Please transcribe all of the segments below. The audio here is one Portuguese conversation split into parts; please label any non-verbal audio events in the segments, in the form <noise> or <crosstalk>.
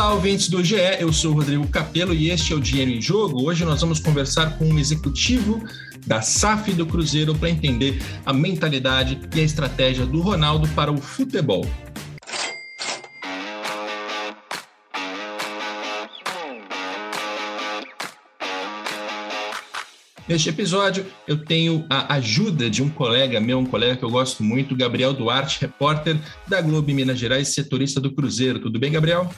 Olá, ouvintes do GE, eu sou Rodrigo Capello e este é o Dinheiro em Jogo. Hoje nós vamos conversar com um executivo da SAF do Cruzeiro para entender a mentalidade e a estratégia do Ronaldo para o futebol. Neste episódio, eu tenho a ajuda de um colega meu, um colega que eu gosto muito, Gabriel Duarte, repórter da Globo Minas Gerais, setorista do Cruzeiro. Tudo bem, Gabriel?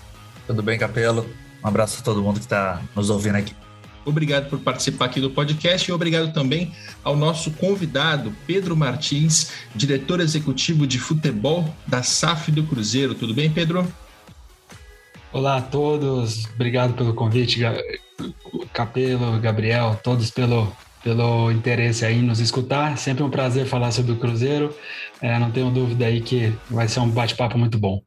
Tudo bem, Capelo? Um abraço a todo mundo que está nos ouvindo aqui. Obrigado por participar aqui do podcast e obrigado também ao nosso convidado, Pedro Martins, diretor executivo de futebol da SAF do Cruzeiro. Tudo bem, Pedro? Olá a todos, obrigado pelo convite, Capelo, Gabriel, todos pelo, pelo interesse aí em nos escutar. Sempre um prazer falar sobre o Cruzeiro. É, não tenho dúvida aí que vai ser um bate-papo muito bom.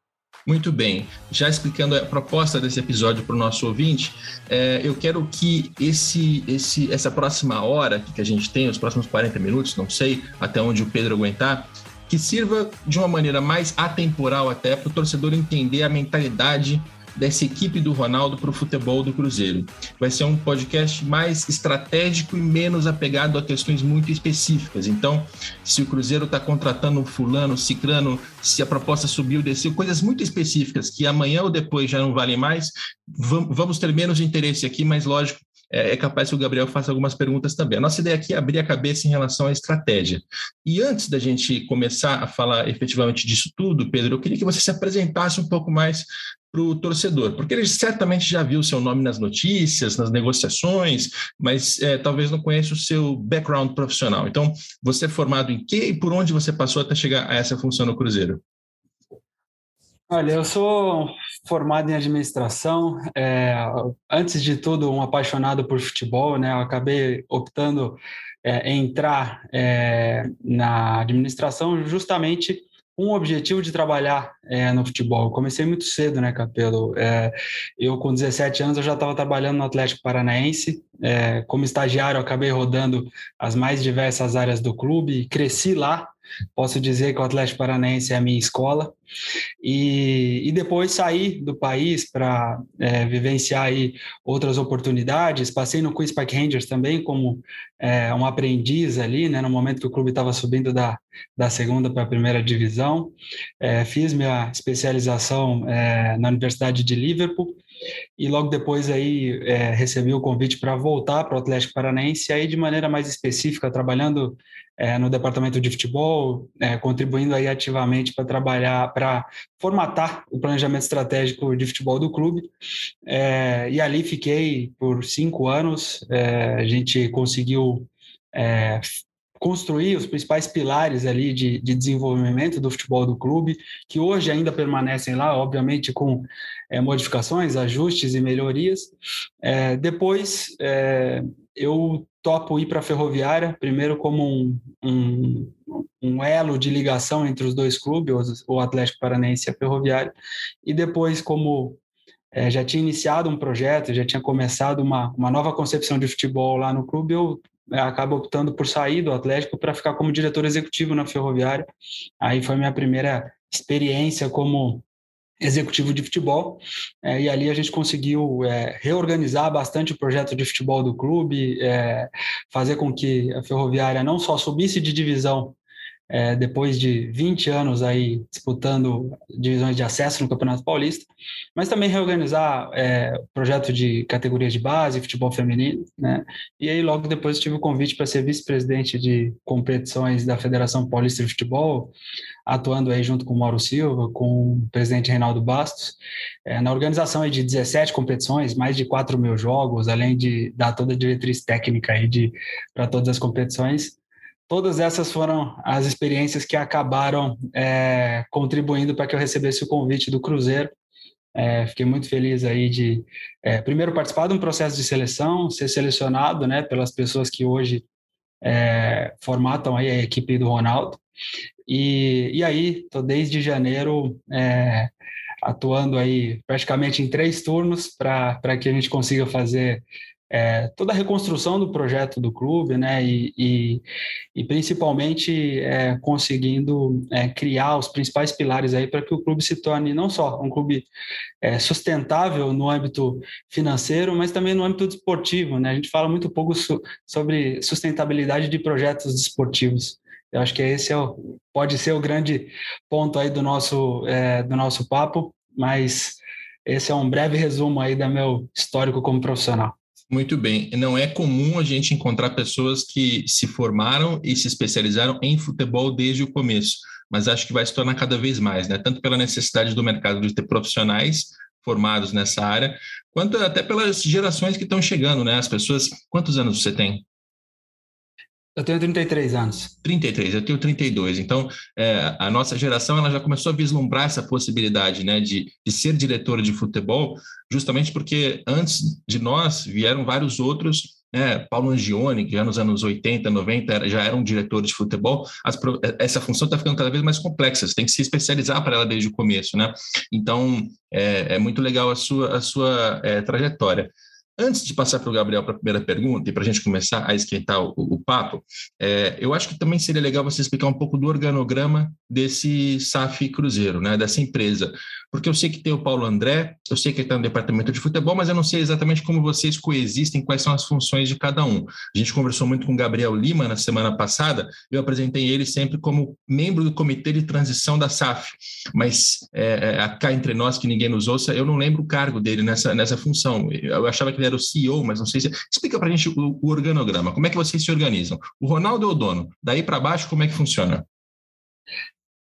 Muito bem. Já explicando a proposta desse episódio para o nosso ouvinte, é, eu quero que esse, esse, essa próxima hora que a gente tem, os próximos 40 minutos, não sei até onde o Pedro aguentar, que sirva de uma maneira mais atemporal até para o torcedor entender a mentalidade dessa equipe do Ronaldo para o futebol do Cruzeiro. Vai ser um podcast mais estratégico e menos apegado a questões muito específicas. Então, se o Cruzeiro está contratando um fulano, ciclano, se a proposta subiu, desceu, coisas muito específicas que amanhã ou depois já não valem mais, vamos ter menos interesse aqui, mas lógico, é, é capaz que o Gabriel faça algumas perguntas também. A nossa ideia aqui é abrir a cabeça em relação à estratégia. E antes da gente começar a falar efetivamente disso tudo, Pedro, eu queria que você se apresentasse um pouco mais para o torcedor, porque ele certamente já viu seu nome nas notícias, nas negociações, mas é, talvez não conheça o seu background profissional. Então, você é formado em quê e por onde você passou até chegar a essa função no Cruzeiro? Olha, eu sou formado em administração. É, antes de tudo, um apaixonado por futebol, né? Eu acabei optando é, entrar é, na administração justamente o objetivo de trabalhar é, no futebol. Eu comecei muito cedo, né, Capelo? É, eu, com 17 anos, eu já estava trabalhando no Atlético Paranaense. É, como estagiário, acabei rodando as mais diversas áreas do clube, cresci lá, Posso dizer que o Atlético Paranaense é a minha escola. E, e depois saí do país para é, vivenciar aí outras oportunidades. Passei no Queen's Park Rangers também como é, um aprendiz ali, né, no momento que o clube estava subindo da, da segunda para a primeira divisão. É, fiz minha especialização é, na Universidade de Liverpool e logo depois aí é, recebi o convite para voltar para o Atlético Paranaense, aí de maneira mais específica, trabalhando é, no departamento de futebol, é, contribuindo aí ativamente para trabalhar, para formatar o planejamento estratégico de futebol do clube. É, e ali fiquei por cinco anos, é, a gente conseguiu é, construir os principais pilares ali de, de, desenvolvimento do futebol do clube, que hoje ainda permanecem lá, obviamente com é, modificações, ajustes e melhorias. É, depois, é, eu topo ir para a Ferroviária, primeiro como um, um, um, elo de ligação entre os dois clubes, o Atlético Paranaense e a Ferroviária, e depois como é, já tinha iniciado um projeto, já tinha começado uma, uma nova concepção de futebol lá no clube, eu é, acabo optando por sair do Atlético para ficar como diretor executivo na Ferroviária. Aí foi minha primeira experiência como executivo de futebol, é, e ali a gente conseguiu é, reorganizar bastante o projeto de futebol do clube, é, fazer com que a Ferroviária não só subisse de divisão é, depois de 20 anos aí disputando divisões de acesso no Campeonato Paulista, mas também reorganizar é, projeto de categorias de base, futebol feminino, né? E aí logo depois tive o convite para ser vice-presidente de competições da Federação Paulista de Futebol, atuando aí junto com o Mauro Silva, com o presidente Reinaldo Bastos, é, na organização de 17 competições, mais de 4 mil jogos, além de dar toda a diretriz técnica aí para todas as competições todas essas foram as experiências que acabaram é, contribuindo para que eu recebesse o convite do Cruzeiro. É, fiquei muito feliz aí de, é, primeiro, participar de um processo de seleção, ser selecionado né, pelas pessoas que hoje é, formatam aí a equipe do Ronaldo. E, e aí, estou desde janeiro é, atuando aí praticamente em três turnos para que a gente consiga fazer é, toda a reconstrução do projeto do clube, né, e, e, e principalmente é, conseguindo é, criar os principais pilares aí para que o clube se torne não só um clube é, sustentável no âmbito financeiro, mas também no âmbito desportivo, né? A gente fala muito pouco so, sobre sustentabilidade de projetos desportivos. Eu acho que esse é o, pode ser o grande ponto aí do nosso é, do nosso papo, mas esse é um breve resumo aí do meu histórico como profissional. Muito bem. Não é comum a gente encontrar pessoas que se formaram e se especializaram em futebol desde o começo, mas acho que vai se tornar cada vez mais, né? Tanto pela necessidade do mercado de ter profissionais formados nessa área, quanto até pelas gerações que estão chegando, né? As pessoas. Quantos anos você tem? Eu tenho 33 anos. 33, eu tenho 32. Então, é, a nossa geração ela já começou a vislumbrar essa possibilidade né, de, de ser diretora de futebol, justamente porque antes de nós vieram vários outros né, Paulo Angione, que já nos anos 80, 90 já era um diretor de futebol, as, essa função está ficando cada vez mais complexa, você tem que se especializar para ela desde o começo, né? Então, é, é muito legal a sua, a sua é, trajetória. Antes de passar para o Gabriel para a primeira pergunta e para a gente começar a esquentar o, o papo, é, eu acho que também seria legal você explicar um pouco do organograma desse SAF Cruzeiro, né, dessa empresa porque eu sei que tem o Paulo André, eu sei que ele está no departamento de futebol, mas eu não sei exatamente como vocês coexistem, quais são as funções de cada um. A gente conversou muito com o Gabriel Lima na semana passada, eu apresentei ele sempre como membro do comitê de transição da SAF, mas é, é, cá entre nós, que ninguém nos ouça, eu não lembro o cargo dele nessa, nessa função. Eu achava que ele era o CEO, mas não sei se. Explica para a gente o, o organograma, como é que vocês se organizam? O Ronaldo é o dono, daí para baixo, como é que funciona?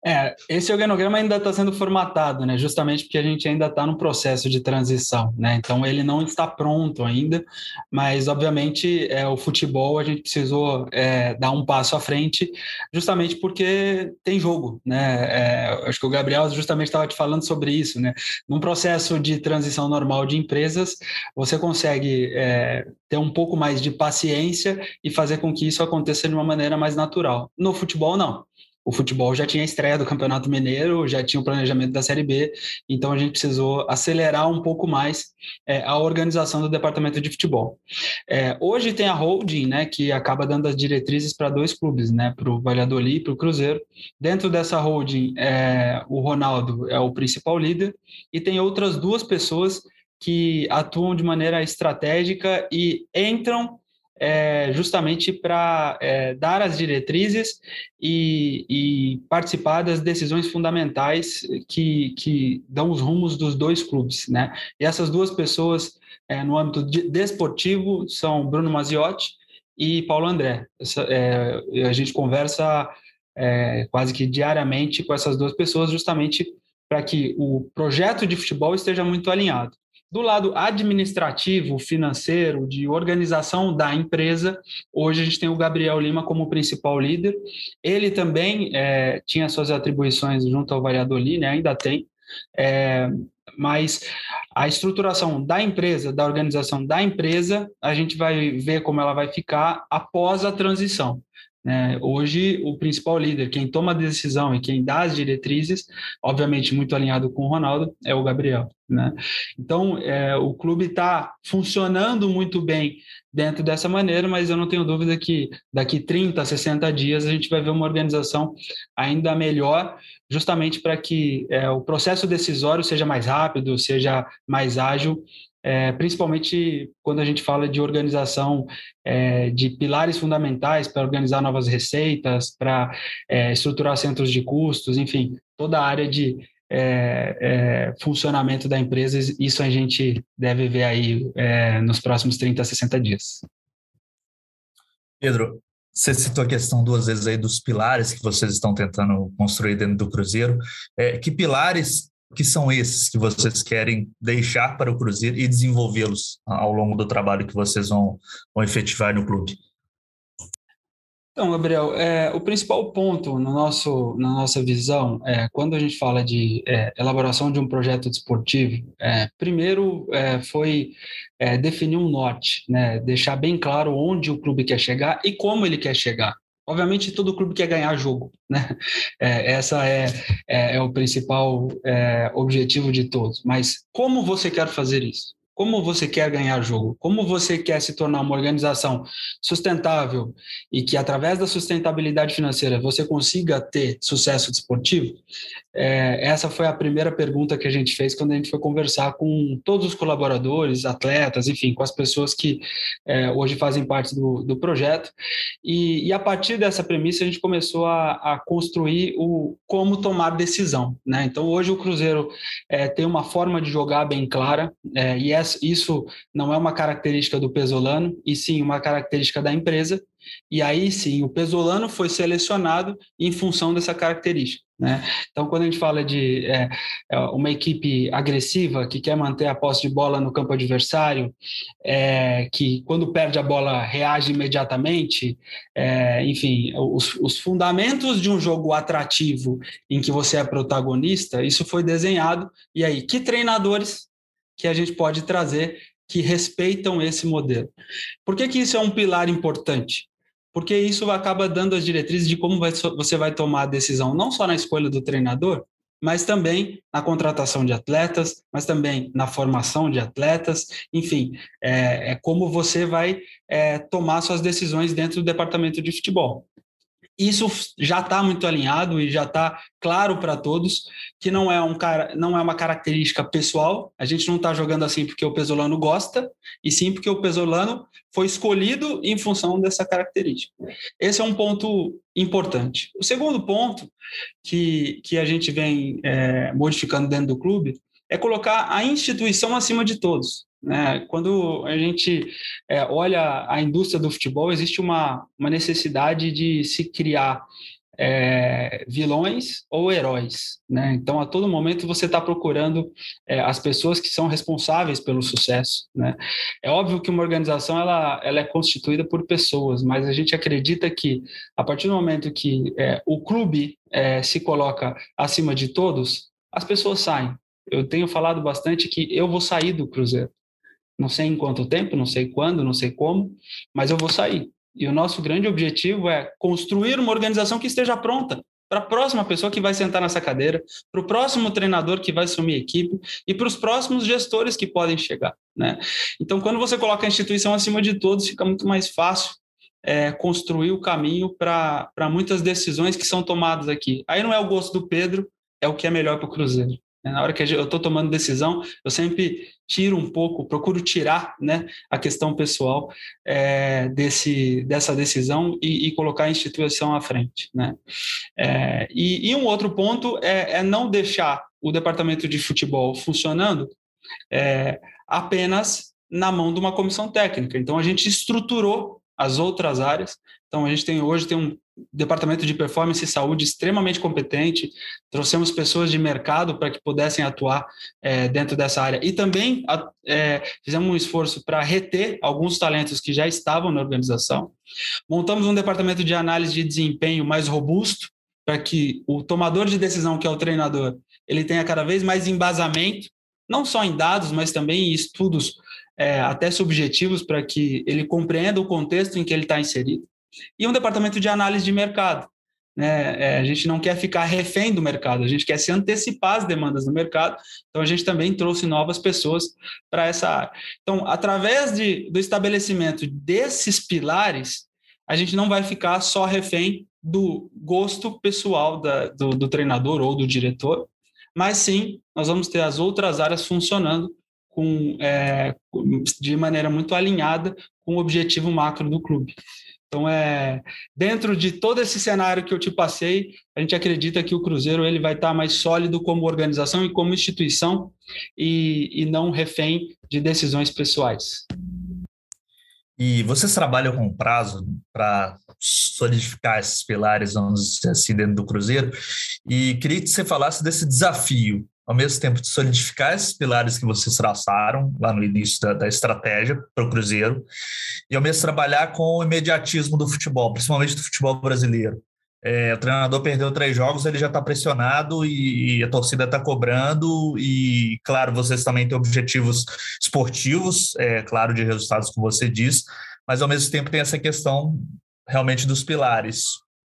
É, esse organograma ainda está sendo formatado, né? Justamente porque a gente ainda está no processo de transição, né? Então ele não está pronto ainda, mas obviamente é, o futebol a gente precisou é, dar um passo à frente, justamente porque tem jogo, né? É, acho que o Gabriel justamente estava te falando sobre isso, né? Num processo de transição normal de empresas, você consegue é, ter um pouco mais de paciência e fazer com que isso aconteça de uma maneira mais natural. No futebol, não o futebol já tinha a estreia do Campeonato Mineiro, já tinha o planejamento da Série B, então a gente precisou acelerar um pouco mais é, a organização do departamento de futebol. É, hoje tem a holding, né, que acaba dando as diretrizes para dois clubes, né, para o Valladolid e para o Cruzeiro. Dentro dessa holding, é, o Ronaldo é o principal líder e tem outras duas pessoas que atuam de maneira estratégica e entram é, justamente para é, dar as diretrizes e, e, participar das decisões fundamentais que, que dão os rumos dos dois clubes. Né? E essas duas pessoas, é, no âmbito de, desportivo, são Bruno Maziotti e Paulo André. Essa, é, a gente conversa é, quase que diariamente com essas duas pessoas, justamente para que o projeto de futebol esteja muito alinhado. Do lado administrativo, financeiro, de organização da empresa, hoje a gente tem o Gabriel Lima como principal líder. Ele também é, tinha suas atribuições junto ao Valladolid, né? ainda tem, é, mas a estruturação da empresa, da organização da empresa, a gente vai ver como ela vai ficar após a transição. Né? Hoje, o principal líder, quem toma a decisão e quem dá as diretrizes, obviamente muito alinhado com o Ronaldo, é o Gabriel. Né? Então, é, o clube está funcionando muito bem dentro dessa maneira, mas eu não tenho dúvida que daqui 30, 60 dias a gente vai ver uma organização ainda melhor, justamente para que é, o processo decisório seja mais rápido, seja mais ágil é, principalmente quando a gente fala de organização é, de pilares fundamentais para organizar novas receitas, para é, estruturar centros de custos, enfim, toda a área de é, é, funcionamento da empresa, isso a gente deve ver aí é, nos próximos 30 a 60 dias. Pedro, você citou a questão duas vezes aí dos pilares que vocês estão tentando construir dentro do Cruzeiro. que pilares que são esses que vocês querem deixar para o Cruzeiro e desenvolvê-los ao longo do trabalho que vocês vão, vão efetivar no clube? Então, Gabriel, é, o principal ponto no nosso, na nossa visão, é, quando a gente fala de é, elaboração de um projeto desportivo, é, primeiro é, foi é, definir um norte, né, deixar bem claro onde o clube quer chegar e como ele quer chegar. Obviamente, todo clube quer ganhar jogo, né? <laughs> É, essa é, é, é, o principal é, objetivo de todos. Mas como você quer fazer isso? Como você quer ganhar jogo, como você quer se tornar uma organização sustentável e que através da sustentabilidade financeira você consiga ter sucesso desportivo, é, essa foi a primeira pergunta que a gente fez quando a gente foi conversar com todos os colaboradores, atletas, enfim, com as pessoas que é, hoje fazem parte do, do projeto. E, e, a partir dessa premissa a gente começou a, a construir o como tomar decisão. Né? Então hoje o Cruzeiro é, tem uma forma de jogar bem clara é, e essa, isso não é uma característica do Pesolano e sim uma característica da empresa. E aí sim, o Pesolano foi selecionado em função dessa característica. Né? Então, quando a gente fala de é, é, uma equipe agressiva que quer manter a posse de bola no campo adversário, é, que quando perde a bola reage imediatamente, é, enfim, os, os, fundamentos de um jogo atrativo em que você é protagonista, isso foi desenhado. E aí, que treinadores que a gente pode trazer que respeitam esse modelo? Por que, que isso é um pilar importante? porque isso acaba dando as diretrizes de como vai, você vai tomar a decisão, não só na escolha do treinador, mas também na contratação de atletas, mas também na formação de atletas, enfim, é, é como você vai é, tomar suas decisões dentro do departamento de futebol isso já está muito alinhado e já está claro para todos que não é, um cara, não é uma característica pessoal. A gente não está jogando assim porque o Pesolano gosta, e sim porque o Pesolano foi escolhido em função dessa característica. Esse é um ponto importante. O segundo ponto que, que a gente vem é, modificando dentro do clube é colocar a instituição acima de todos. Né? Quando a gente é, olha a indústria do futebol, existe uma, uma necessidade de se criar é, vilões ou heróis. Né? Então, a todo momento, você está procurando é, as pessoas que são responsáveis pelo sucesso. Né? É óbvio que uma organização ela, ela é constituída por pessoas, mas a gente acredita que, a partir do momento que é, o clube é, se coloca acima de todos, as pessoas saem. Eu tenho falado bastante que eu vou sair do Cruzeiro. Não sei em quanto tempo, não sei quando, não sei como, mas eu vou sair. E o nosso grande objetivo é construir uma organização que esteja pronta para a próxima pessoa que vai sentar nessa cadeira, para o próximo treinador que vai assumir a equipe e para os próximos gestores que podem chegar. Né? Então, quando você coloca a instituição acima de todos, fica muito mais fácil é, construir o caminho para muitas decisões que são tomadas aqui. Aí não é o gosto do Pedro, é o que é melhor para o Cruzeiro. Né? Na hora que eu estou tomando decisão, eu sempre tiro um pouco, procuro tirar né, a questão pessoal é, desse, dessa decisão e, e, colocar a instituição à frente. Né? É, e, e, um outro ponto é, é, não deixar o departamento de futebol funcionando é, apenas na mão de uma comissão técnica. Então, a gente estruturou as outras áreas. Então, a gente tem hoje tem um departamento de performance e saúde extremamente competente, trouxemos pessoas de mercado para que pudessem atuar é, dentro dessa área e também é, fizemos um esforço para reter alguns talentos que já estavam na organização. Montamos um departamento de análise de desempenho mais robusto para que o tomador de decisão, que é o treinador, ele tenha cada vez mais embasamento, não só em dados, mas também em estudos é, até subjetivos para que ele compreenda o contexto em que ele está inserido e um departamento de análise de mercado. Né? É, a gente não quer ficar refém do mercado, a gente quer se antecipar às demandas do mercado, então a gente também trouxe novas pessoas para essa área. Então, através de, do estabelecimento desses pilares, a gente não vai ficar só refém do gosto pessoal da, do, do treinador ou do diretor, mas sim nós vamos ter as outras áreas funcionando com, é, de maneira muito alinhada com o objetivo macro do clube. Então, é, dentro de todo esse cenário que eu te passei, a gente acredita que o Cruzeiro ele vai estar mais sólido como organização e como instituição e, e não refém de decisões pessoais. E vocês trabalham com prazo para solidificar esses pilares, vamos dizer assim, dentro do Cruzeiro. E queria que você falasse desse desafio ao mesmo tempo de solidificar esses pilares que vocês traçaram lá no início da, da estratégia para o Cruzeiro, e ao mesmo trabalhar com o imediatismo do futebol, principalmente do futebol brasileiro. É, o treinador perdeu três jogos, ele já está pressionado e, e, a torcida está cobrando. E, claro, vocês também têm objetivos esportivos, é, claro, de resultados, como você diz, mas ao mesmo tempo tem essa questão realmente dos pilares.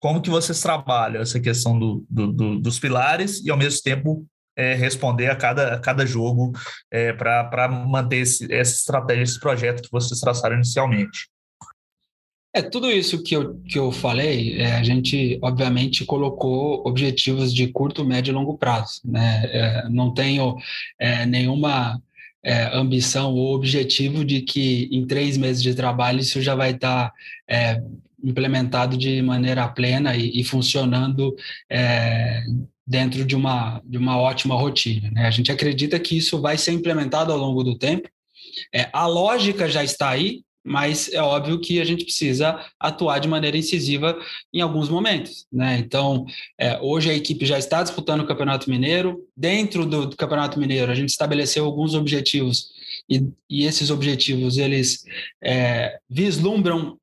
Como que vocês trabalham essa questão do, do, do, dos pilares e, ao mesmo tempo, é, responder a cada, a cada jogo é, para manter esse, essa estratégia, esse projeto que vocês traçaram inicialmente. É, tudo isso que eu, que eu falei, é, a gente, obviamente, colocou objetivos de curto, médio e longo prazo. Né? É, não tenho é, nenhuma é, ambição ou objetivo de que em três meses de trabalho isso já vai estar é, implementado de maneira plena e, e funcionando é, dentro de uma, de uma ótima rotina. Né? A gente acredita que isso vai ser implementado ao longo do tempo. a lógica já está aí, mas é óbvio que a gente precisa atuar de maneira incisiva em alguns momentos. Né? Então, é, hoje a equipe já está disputando o Campeonato Mineiro. Dentro do, do Campeonato Mineiro, a gente estabeleceu alguns objetivos e, e esses objetivos eles é, vislumbram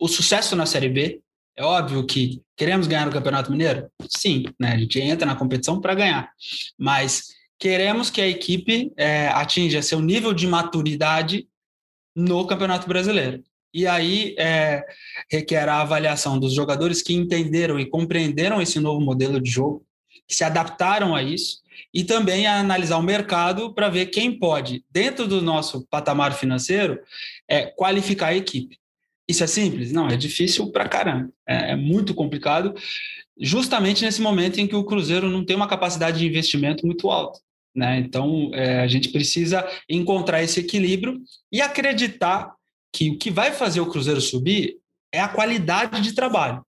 o sucesso na Série B. É óbvio que queremos ganhar o Campeonato Mineiro? Sim, né? a gente entra na competição para ganhar, mas queremos que a equipe é, atinja seu nível de maturidade no Campeonato Brasileiro. E aí é, requer a avaliação dos jogadores que entenderam e compreenderam esse novo modelo de jogo, que se adaptaram a isso, e também a analisar o mercado para ver quem pode, dentro do nosso patamar financeiro, é, qualificar a equipe. Isso é simples? Não, é difícil para caramba. É, é muito complicado, justamente nesse momento em que o Cruzeiro não tem uma capacidade de investimento muito alta. Né? Então, é, a gente precisa encontrar esse equilíbrio e acreditar que o que vai fazer o Cruzeiro subir é a qualidade de trabalho.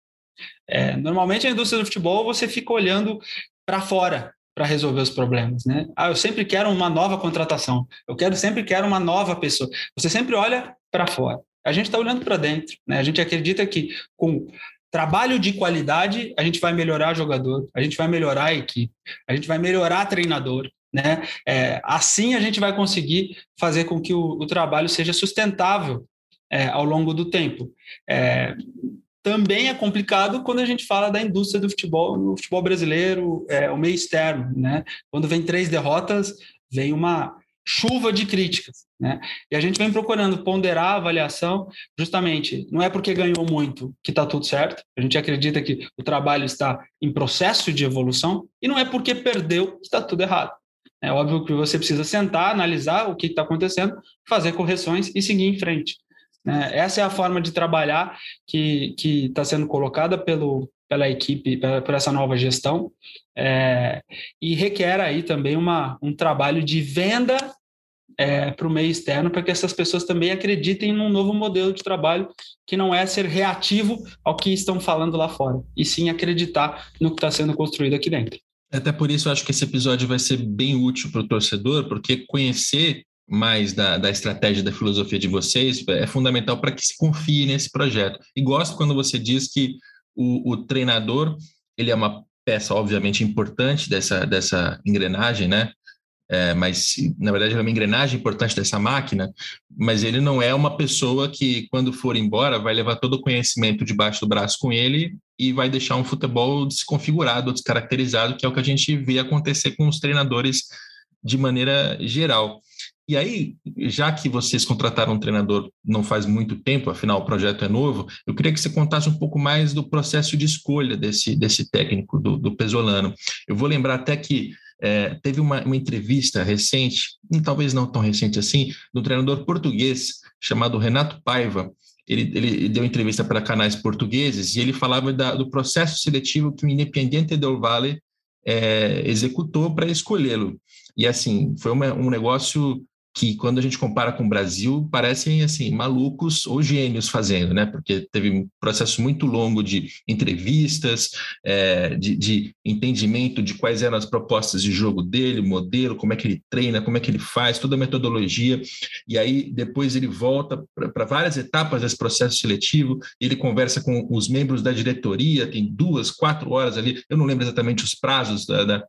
É, normalmente, a indústria do futebol, você fica olhando para fora para resolver os problemas. Né? Ah, eu sempre quero uma nova contratação, eu quero sempre quero uma nova pessoa. Você sempre olha para fora. A gente está olhando para dentro. Né? A gente acredita que com trabalho de qualidade, a gente vai melhorar jogador, a gente vai melhorar a equipe, a gente vai melhorar treinador, né? É, assim a gente vai conseguir fazer com que o, o trabalho seja sustentável é, ao longo do tempo. É, também é complicado quando a gente fala da indústria do futebol, no futebol brasileiro, é, o meio externo. Né? Quando vem três derrotas, vem uma chuva de críticas. Né? E a gente vem procurando ponderar a avaliação, justamente, não é porque ganhou muito que está tudo certo, a gente acredita que o trabalho está em processo de evolução, e não é porque perdeu que está tudo errado. É óbvio que você precisa sentar, analisar o que está acontecendo, fazer correções e seguir em frente. É, essa é a forma de trabalhar que está sendo colocada pelo, pela equipe, por essa nova gestão, é, e requer aí também uma, um trabalho de venda é, para o meio externo, para que essas pessoas também acreditem num novo modelo de trabalho que não é ser reativo ao que estão falando lá fora, e sim acreditar no que está sendo construído aqui dentro. Até por isso eu acho que esse episódio vai ser bem útil para o torcedor, porque conhecer mais da, da estratégia, da filosofia de vocês é fundamental para que se confie nesse projeto. E gosto quando você diz que o, o treinador ele é uma peça, obviamente, importante dessa, dessa engrenagem, né? é, mas na verdade é uma engrenagem importante dessa máquina, mas ele não é uma pessoa que, quando for embora, vai levar todo o conhecimento debaixo do braço com ele e vai deixar um futebol desconfigurado, descaracterizado, que é o que a gente vê acontecer com os treinadores de maneira geral. E aí, já que vocês contrataram um treinador não faz muito tempo, afinal o projeto é novo, eu queria que você contasse um pouco mais do processo de escolha desse, desse técnico, do, do Pesolano. Eu vou lembrar até que é, teve uma, uma, entrevista recente, talvez não tão recente assim, do treinador português chamado Renato Paiva. Ele, ele deu entrevista para canais portugueses e ele falava da, do processo seletivo que o Independiente del Valle é, executou para escolhê-lo. E assim, foi uma, um negócio que quando a gente compara com o Brasil, parecem assim malucos ou gênios fazendo, né? Porque teve um processo muito longo de entrevistas, é, de, de, entendimento de quais eram as propostas de jogo dele, modelo, como é que ele treina, como é que ele faz, toda a metodologia. E aí depois ele volta para várias etapas desse processo seletivo. Ele conversa com os membros da diretoria, tem duas, quatro horas ali. Eu não lembro exatamente os prazos da, da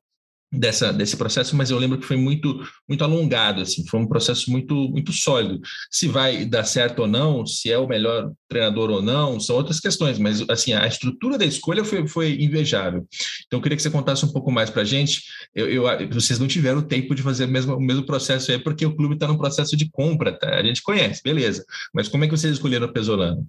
dessa, desse processo, mas eu lembro que foi muito muito alongado, assim, foi um processo muito muito sólido. Se vai dar certo ou não, se é o melhor treinador ou não, são outras questões, mas assim a estrutura da escolha foi, foi invejável. Então eu queria que você contasse um pouco mais para a gente. Eu, eu, vocês não tiveram tempo de fazer mesmo, o mesmo processo aí, porque o clube está no processo de compra, tá? A gente conhece, beleza. Mas como é que vocês escolheram o Pesolano?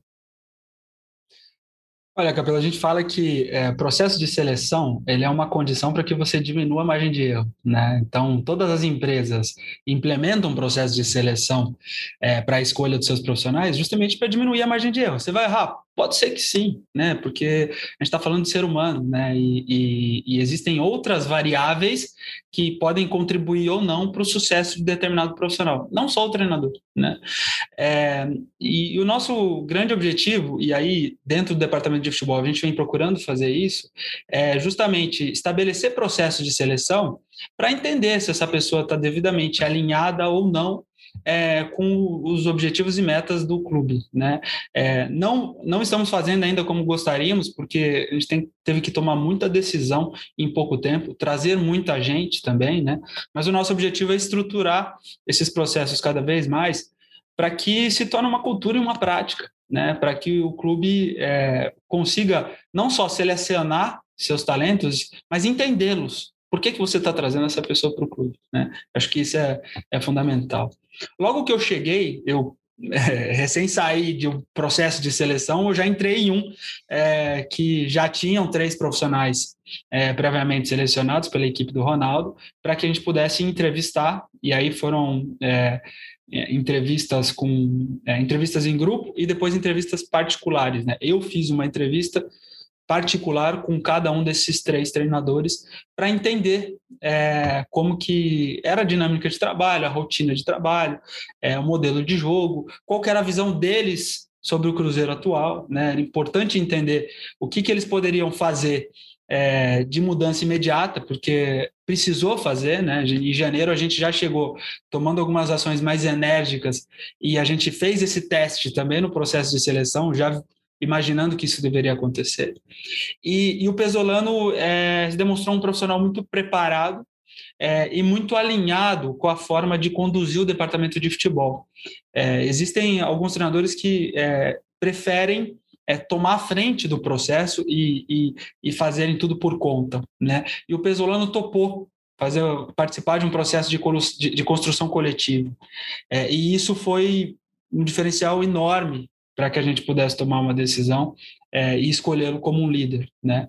Olha, Capela, a gente fala que é, processo de seleção ele é uma condição para que você diminua a margem de erro. Né? Então, todas as empresas implementam um processo de seleção é, para a escolha dos seus profissionais justamente para diminuir a margem de erro. Você vai errar? Pode ser que sim, né? porque a gente está falando de ser humano né? E, e, e, existem outras variáveis que podem contribuir ou não para o sucesso de determinado profissional, não só o treinador. Né? É, e, e o nosso grande objetivo, e aí dentro do departamento de futebol, a gente vem procurando fazer isso, é justamente estabelecer processos de seleção para entender se essa pessoa está devidamente alinhada ou não é, com os objetivos e metas do clube. Né? É, não, não estamos fazendo ainda como gostaríamos, porque a gente tem, teve que tomar muita decisão em pouco tempo, trazer muita gente também, né? mas o nosso objetivo é estruturar esses processos cada vez mais para que se torne uma cultura e uma prática né, para que o clube é, consiga não só selecionar seus talentos, mas entendê-los. Por que, que você está trazendo essa pessoa para o clube? Né? Acho que isso é, é fundamental. Logo que eu cheguei, eu <laughs> é, recém saí de um processo de seleção, eu já entrei em um é, que já tinham três profissionais é, previamente selecionados pela equipe do Ronaldo, para que a gente pudesse entrevistar, e aí foram é, é, entrevistas com é, entrevistas em grupo e depois entrevistas particulares. Né? Eu fiz uma entrevista particular com cada um desses três treinadores para entender é, como que era a dinâmica de trabalho, a rotina de trabalho, é, o modelo de jogo, qual era a visão deles sobre o Cruzeiro atual. Né? Era importante entender o que, que eles poderiam fazer é, de mudança imediata, porque precisou fazer, né? Em janeiro a gente já chegou tomando algumas ações mais enérgicas e a gente fez esse teste também no processo de seleção, já imaginando que isso deveria acontecer. E, e o Pesolano é, demonstrou um profissional muito preparado é, e muito alinhado com a forma de conduzir o departamento de futebol. É, existem alguns treinadores que é, preferem é tomar a frente do processo e, e, e fazerem tudo por conta, né? E o Pesolano topou fazer participar de um processo de, de, de construção coletiva, é, e isso foi um diferencial enorme para que a gente pudesse tomar uma decisão é, e escolhê-lo como um líder, né?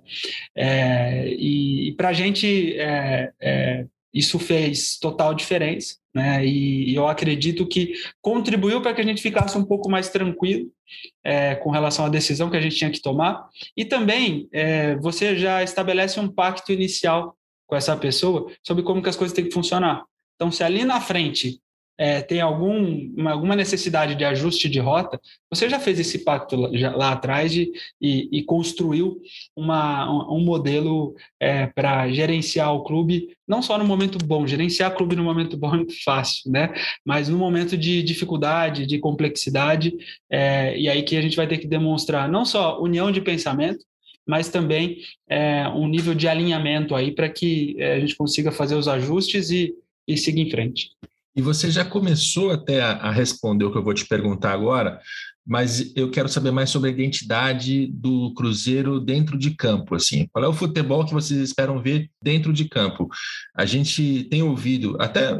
É, e, e para a gente é, isso fez total diferença, né? E, e eu acredito que contribuiu para que a gente ficasse um pouco mais tranquilo é, com relação à decisão que a gente tinha que tomar. E também é, você já estabelece um pacto inicial com essa pessoa sobre como que as coisas têm que funcionar. Então, se ali na frente é, tem algum, uma, alguma necessidade de ajuste de rota, você já fez esse pacto lá, lá atrás de, e, e, construiu uma, um, um modelo é, para gerenciar o clube, não só no momento bom, gerenciar o clube no momento bom é muito fácil, né? mas no momento de dificuldade, de complexidade, é, e aí que a gente vai ter que demonstrar não só união de pensamento, mas também é, um nível de alinhamento aí para que é, a gente consiga fazer os ajustes e, e seguir em frente. E você já começou até a, a, responder o que eu vou te perguntar agora, mas eu quero saber mais sobre a identidade do Cruzeiro dentro de campo. Assim, qual é o futebol que vocês esperam ver dentro de campo? A gente tem ouvido, até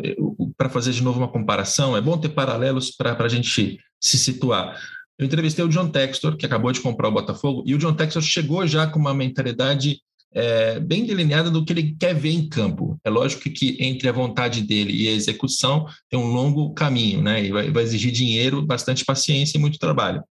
para fazer de novo uma comparação, é bom ter paralelos para a gente se situar. Eu entrevistei o John Textor, que acabou de comprar o Botafogo, e o John Textor chegou já com uma mentalidade é, bem delineada do que ele quer ver em campo. É lógico que, entre a vontade dele e a execução tem um longo caminho, né? E vai, vai exigir dinheiro, bastante paciência e muito trabalho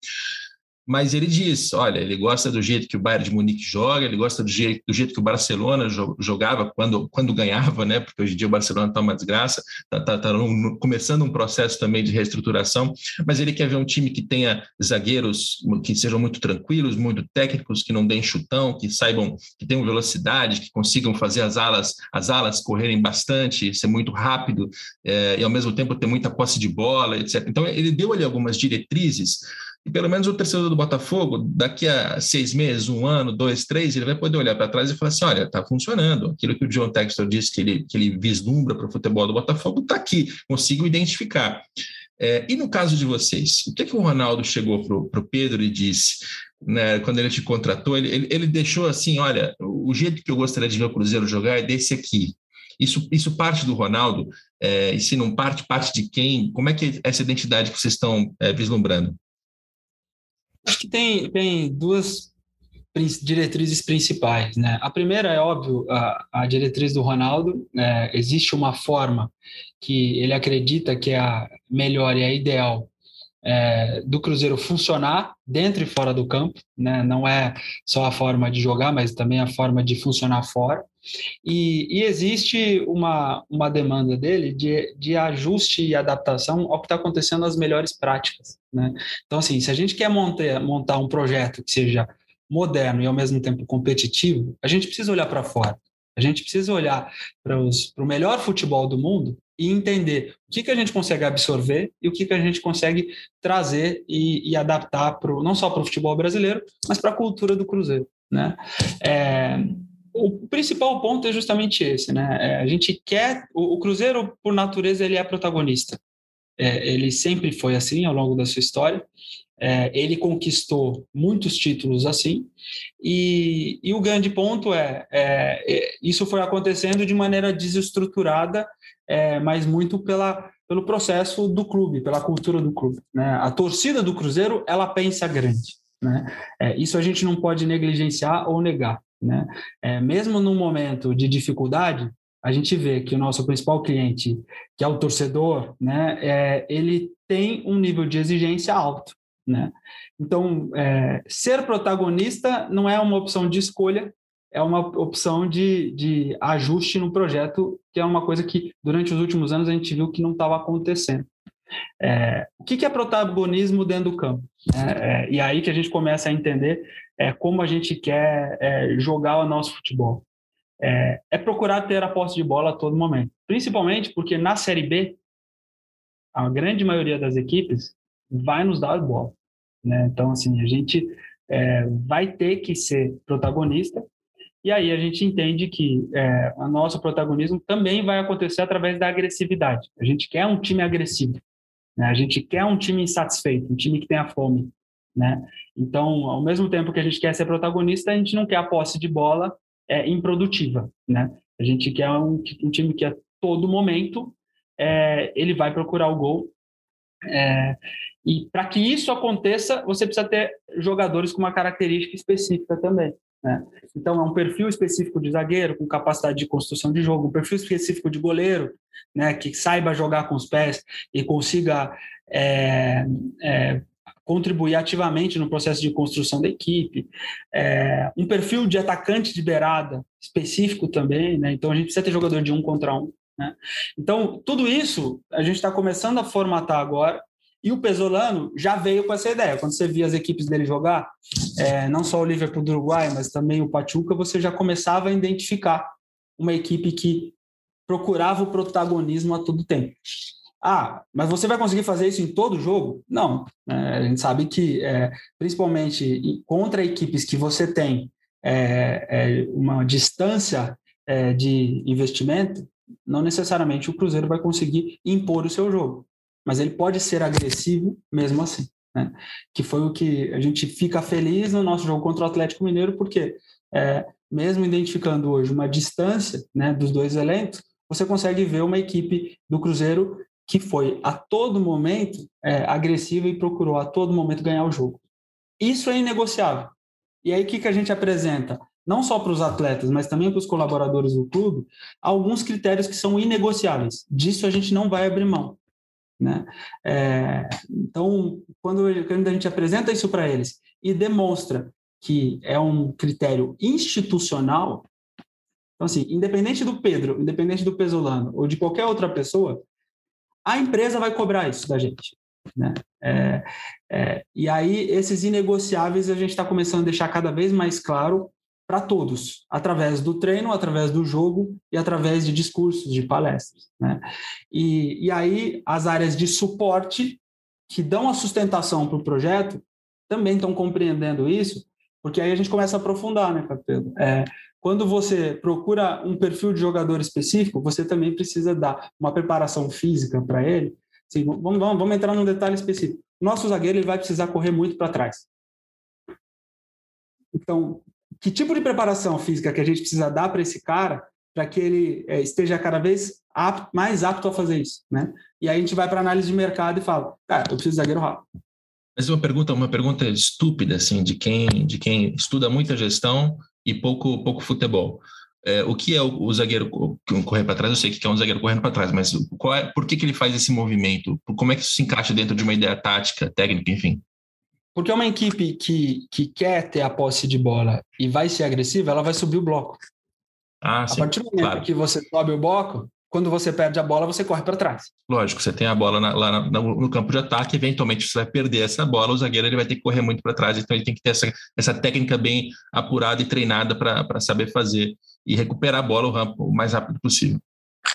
mas ele diz, olha, ele gosta do jeito que o Bayern de Munique joga, ele gosta do jeito, do jeito que o Barcelona jogava quando, quando ganhava, né? Porque hoje em dia o Barcelona está uma desgraça, está tá, tá um, começando um processo também de reestruturação, mas ele quer ver um time que tenha zagueiros que sejam muito tranquilos, muito técnicos, que não deem chutão, que saibam, que tenham velocidade, que consigam fazer as alas, as alas correrem bastante, ser muito rápido é, e ao mesmo tempo ter muita posse de bola, etc. Então ele deu ali algumas diretrizes e pelo menos o torcedor do Botafogo, daqui a seis meses, um ano, dois, três, ele vai poder olhar para trás e falar assim: olha, está funcionando. Aquilo que o John Textor disse que ele, que ele vislumbra para o futebol do Botafogo está aqui, consigo identificar. É, e no caso de vocês, o que, que o Ronaldo chegou para o Pedro e disse? Né, quando ele te contratou, ele, ele, ele deixou assim: olha, o jeito que eu gostaria de ver o Cruzeiro jogar é desse aqui. Isso, isso parte do Ronaldo, é, e se não parte, parte de quem? Como é que é essa identidade que vocês estão é, vislumbrando? Acho que tem, tem duas diretrizes principais. Né? A primeira é óbvio, a, a diretriz do Ronaldo. É, existe uma forma que ele acredita que é a melhor e a ideal é, do Cruzeiro funcionar dentro e fora do campo, né? não é só a forma de jogar, mas também a forma de funcionar fora. E, e existe uma, uma demanda dele de, de ajuste e adaptação ao que está acontecendo nas melhores práticas. Né? Então, assim, se a gente quer montar, montar um projeto que seja moderno e ao mesmo tempo competitivo, a gente precisa olhar para fora. A gente precisa olhar para o melhor futebol do mundo e entender o que, que a gente consegue absorver e o que, que a gente consegue trazer e, e adaptar pro, não só para o futebol brasileiro, mas para a cultura do Cruzeiro. Né? É, o principal ponto é justamente esse, né? É, a gente quer o, o, Cruzeiro por natureza ele é protagonista. É, ele sempre foi assim ao longo da sua história. É, ele conquistou muitos títulos assim, e, e o grande ponto é, é, é isso foi acontecendo de maneira desestruturada é, mas muito pela, pelo processo do clube, pela cultura do clube. Né? A torcida do Cruzeiro, ela pensa grande. Né? É, isso a gente não pode negligenciar ou negar. Né? É, mesmo no momento de dificuldade, a gente vê que o nosso principal cliente, que é o torcedor, né, é, ele tem um nível de exigência alto. Né? Então, é, ser protagonista não é uma opção de escolha, é uma opção de, de ajuste no projeto, que é uma coisa que durante os últimos anos a gente viu que não estava acontecendo. É, o que, que, é protagonismo dentro do campo? É, é, e aí que a gente começa a entender é, como a gente quer é, jogar o nosso futebol. É, é, procurar ter a posse de bola a todo momento, principalmente porque na Série B, a grande maioria das equipes vai nos dar a bola. Né? Então, assim, a gente vai ter que ser protagonista e aí a gente entende que é, o nosso protagonismo também vai acontecer através da agressividade. A gente quer um time agressivo, né? a gente quer um time insatisfeito, um time que tenha fome. Né? Então, ao mesmo tempo que a gente quer ser protagonista, a gente não quer a posse de bola é, improdutiva. Né? A gente quer um, um time que a todo momento é, ele vai procurar o gol. É, e para que isso aconteça, você precisa ter jogadores com uma característica específica também. Né? Então, é um perfil específico de zagueiro com capacidade de construção de jogo, um perfil específico de goleiro, né, que saiba jogar com os pés e consiga é, é, contribuir ativamente no processo de construção da equipe, é, um perfil de atacante de beirada específico também, né? então a gente precisa ter jogador de um contra um. Né? Então, tudo isso a gente está começando a formatar agora e o Pesolano já veio com essa ideia. Quando você via as equipes dele jogar, é, não só o Liverpool do Uruguai, mas também o Pachuca, você já começava a identificar uma equipe que procurava o protagonismo a todo tempo. Ah, mas você vai conseguir fazer isso em todo jogo? Não. É, a gente sabe que, é, principalmente contra equipes que você tem é, é, uma distância é, de investimento, não necessariamente o Cruzeiro vai conseguir impor o seu jogo mas ele pode ser agressivo mesmo assim. Né? Que foi o que a gente fica feliz no nosso jogo contra o Atlético Mineiro, porque é, mesmo identificando hoje uma distância né, dos dois elencos, você consegue ver uma equipe do Cruzeiro que foi a todo momento é, agressiva e procurou a todo momento ganhar o jogo. Isso é inegociável. E aí o que, que a gente apresenta? Não só para os atletas, mas também para os colaboradores do clube, alguns critérios que são inegociáveis. Disso a gente não vai abrir mão. Né? É, então, quando, quando a gente apresenta isso para eles e demonstra que é um critério institucional, então, assim, independente do Pedro, independente do Pesolano ou de qualquer outra pessoa, a empresa vai cobrar isso da gente. Né? É, é, e aí, esses inegociáveis a gente está começando a deixar cada vez mais claro para todos, através do treino, através do jogo e através de discursos, de palestras. Né? E, e aí, as áreas de suporte que dão a sustentação para o projeto também estão compreendendo isso, porque aí a gente começa a aprofundar, né, Capelo? É, quando você procura um perfil de jogador específico, você também precisa dar uma preparação física para ele. Assim, vamos, vamos, vamos entrar num detalhe específico. Nosso zagueiro ele vai precisar correr muito para trás. Então, que tipo de preparação física que a gente precisa dar para esse cara para que ele é, esteja cada vez apto, mais apto a fazer isso, né? E aí a gente vai para análise de mercado e fala, cara, eu preciso de zagueiro rápido. Mas uma pergunta, uma pergunta estúpida, assim, de quem, de quem estuda muita gestão e pouco, pouco futebol. É, o que é o, o zagueiro correr para trás? Eu sei que é um zagueiro correndo para trás, mas é, por que, que ele faz esse movimento? Como é que isso se encaixa dentro de uma ideia tática, técnica, enfim? Porque uma equipe que, que quer ter a posse de bola e vai ser agressiva, ela vai subir o bloco. Ah, sim, a partir do momento claro. que você sobe o bloco, quando você perde a bola, você corre para trás. Lógico, você tem a bola na, lá na, no campo de ataque, eventualmente você vai perder essa bola, o zagueiro ele vai ter que correr muito para trás, então ele tem que ter essa, essa técnica bem apurada e treinada para saber fazer e recuperar a bola o, rampo, o mais rápido possível.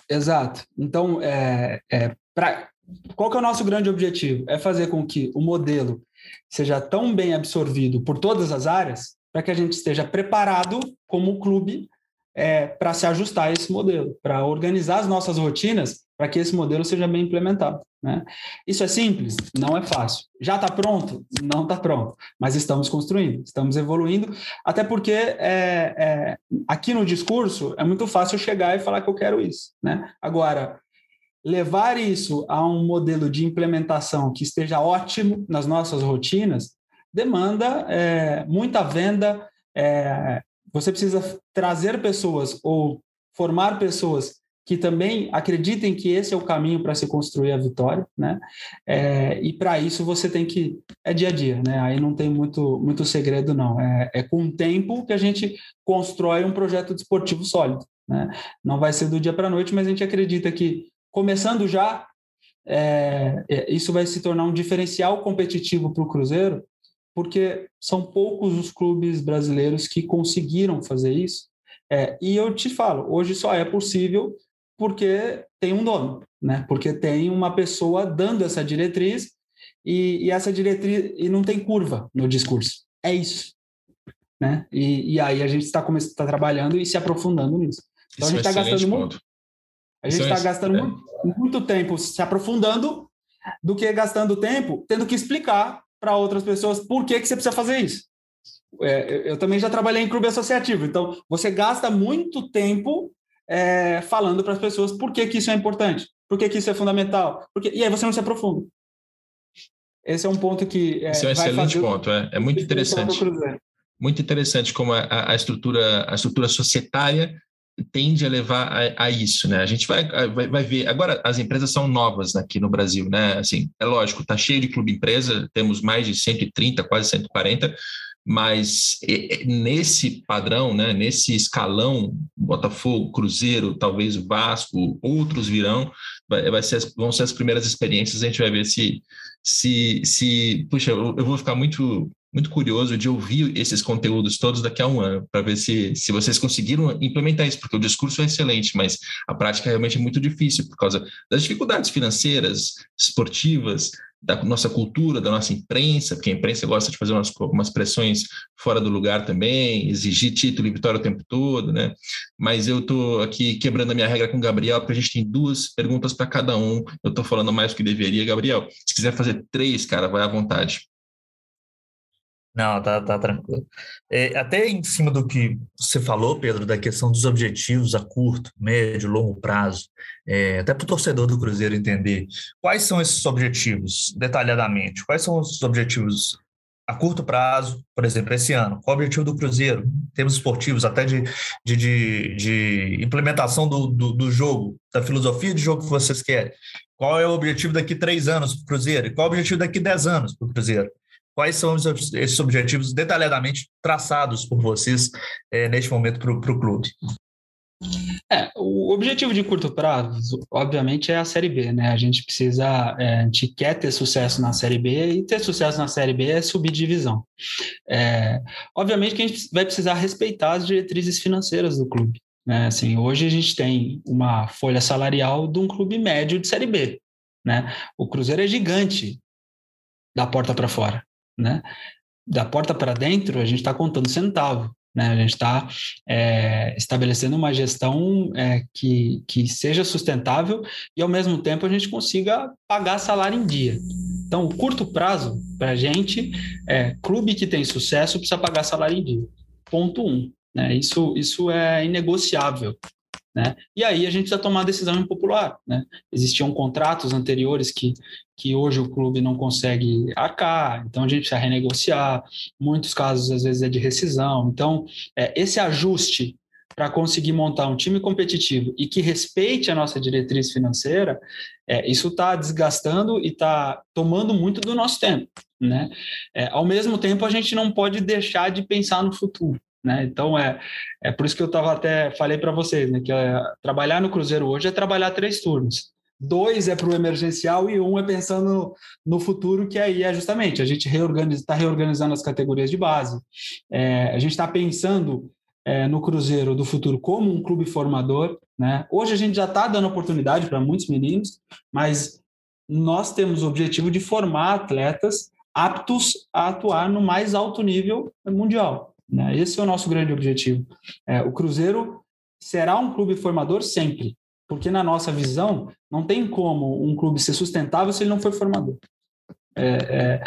Exato. Então, é, é, pra, qual que é o nosso grande objetivo? É fazer com que o modelo seja tão bem absorvido por todas as áreas para que a gente esteja preparado como clube é, para se ajustar a esse modelo, para organizar as nossas rotinas para que esse modelo seja bem implementado. Né? Isso é simples? Não é fácil. Já está pronto? Não está pronto. Mas estamos construindo, estamos evoluindo, até porque é, é, aqui no discurso é muito fácil chegar e falar que eu quero isso. Né? Agora, levar isso a um modelo de implementação que esteja ótimo nas nossas rotinas demanda é, muita venda, é, você precisa trazer pessoas ou formar pessoas que também acreditem que esse é o caminho para se construir a vitória, né? É, e para isso você tem que é dia a dia, né? Aí não tem muito muito segredo não. É, é com o tempo que a gente constrói um projeto desportivo sólido, né? Não vai ser do dia para a noite, mas a gente acredita que começando já é, é isso vai se tornar um diferencial competitivo para o Cruzeiro porque são poucos os clubes brasileiros que conseguiram fazer isso. É, e eu te falo, hoje só é possível porque tem um dono, né? Porque tem uma pessoa dando essa diretriz e, e essa diretriz e não tem curva no discurso. É isso, né? E, e aí a gente está tá trabalhando e se aprofundando nisso. Então a gente está é gastando ponto. muito. A gente está gastando é. muito, muito tempo se aprofundando do que gastando tempo tendo que explicar para outras pessoas por que, que você precisa fazer isso. É, eu também já trabalhei em clube associativo, então você gasta muito tempo é, falando para as pessoas por que, que isso é importante, por que, que isso é fundamental, porque, e aí você não se aprofunda. Esse é um ponto que. É, Esse é um excelente ponto, é, é muito interessante. Muito interessante como a, a, estrutura, a estrutura societária tende a levar a, a, isso, né? A gente vai, vai, vai, ver. Agora, as empresas são novas aqui no Brasil, né? Assim, é lógico, está cheio de clube empresa, temos mais de 130, quase 140, mas nesse padrão, né? Nesse escalão, Botafogo, Cruzeiro, talvez Vasco, outros virão, vai, vai ser, vão ser as primeiras experiências. A gente vai ver se, se, se puxa, eu vou ficar muito muito curioso de ouvir esses conteúdos todos daqui a um ano, para ver se, se vocês conseguiram implementar isso, porque o discurso é excelente, mas a prática realmente é muito difícil por causa das dificuldades financeiras, esportivas, da nossa cultura, da nossa imprensa, porque a imprensa gosta de fazer umas, algumas pressões fora do lugar também, exigir título e vitória o tempo todo, né? Mas eu estou aqui quebrando a minha regra com o Gabriel, porque a gente tem duas perguntas para cada um. Eu estou falando mais do que deveria, Gabriel. Se quiser fazer três, cara, vai à vontade. Não, tá, tá tranquilo. É, até em cima do que você falou, Pedro, da questão dos objetivos a curto, médio, longo prazo, é, até para o torcedor do Cruzeiro entender, quais são esses objetivos, detalhadamente? Quais são os objetivos a curto prazo, por exemplo, esse ano? Qual o objetivo do Cruzeiro? Temos esportivos, até de, de, de, de implementação do, do, do, jogo, da filosofia de jogo que vocês querem. Qual é o objetivo daqui três anos para o Cruzeiro? E qual é o objetivo daqui dez anos para o Cruzeiro? Quais são esses objetivos detalhadamente traçados por vocês é, neste momento para o clube? É, o objetivo de curto prazo, obviamente, é a Série B, né? A gente precisa, é, a gente quer ter sucesso na Série B e ter sucesso na Série B é subir divisão. É, obviamente que a gente vai precisar respeitar as diretrizes financeiras do clube. Né? Assim, hoje a gente tem uma folha salarial de um clube médio de Série B. Né? O Cruzeiro é gigante da porta para fora né? Da porta para dentro, a gente está contando centavo. Né? A gente está é, estabelecendo uma gestão é, que, que seja sustentável e, ao mesmo tempo, a gente consiga pagar salário em dia. Então, o curto prazo, para a gente, é, clube que tem sucesso precisa pagar salário em dia. Ponto um. Né? Isso, isso é inegociável Né? E aí a gente já tomar decisão impopular. Né? Existiam contratos anteriores que, que hoje o clube não consegue arcar, então a gente precisa renegociar. Muitos casos, às vezes, é de rescisão. Então, é, esse ajuste para conseguir montar um time competitivo e que respeite a nossa diretriz financeira, é, isso está desgastando e está tomando muito do nosso tempo. Né? É, ao mesmo tempo, a gente não pode deixar de pensar no futuro. Né? Então é, é por isso que eu estava até falei para vocês né, que é, trabalhar no Cruzeiro hoje é trabalhar três turnos. Dois é para o emergencial e um é pensando no, futuro, que aí é justamente a gente está reorganiza, tá reorganizando as categorias de base. É, a gente está pensando é, no Cruzeiro do futuro como um clube formador. Né? Hoje a gente já está dando oportunidade para muitos meninos, mas nós temos o objetivo de formar atletas aptos a atuar no mais alto nível mundial. Né? Esse é o nosso grande objetivo. É, o Cruzeiro será um clube formador sempre, porque na nossa visão não tem como um clube ser sustentável se ele não for formador. É, é,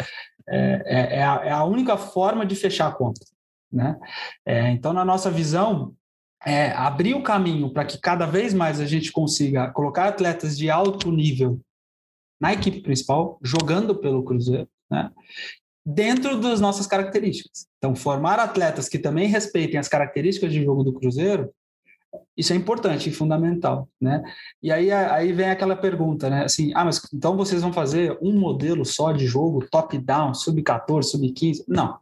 é, é, é a, é a, única forma de fechar a conta. Né? Então, na nossa visão, é abrir o caminho para que cada vez mais a gente consiga colocar atletas de alto nível na equipe principal, jogando pelo Cruzeiro, né? Dentro das nossas características. Então, formar atletas que também respeitem as características de jogo do Cruzeiro, isso é importante e fundamental, né? E aí, aí vem aquela pergunta, né? Assim, ah, mas então vocês vão fazer um modelo só de jogo, top-down, sub-14, sub-15? Não.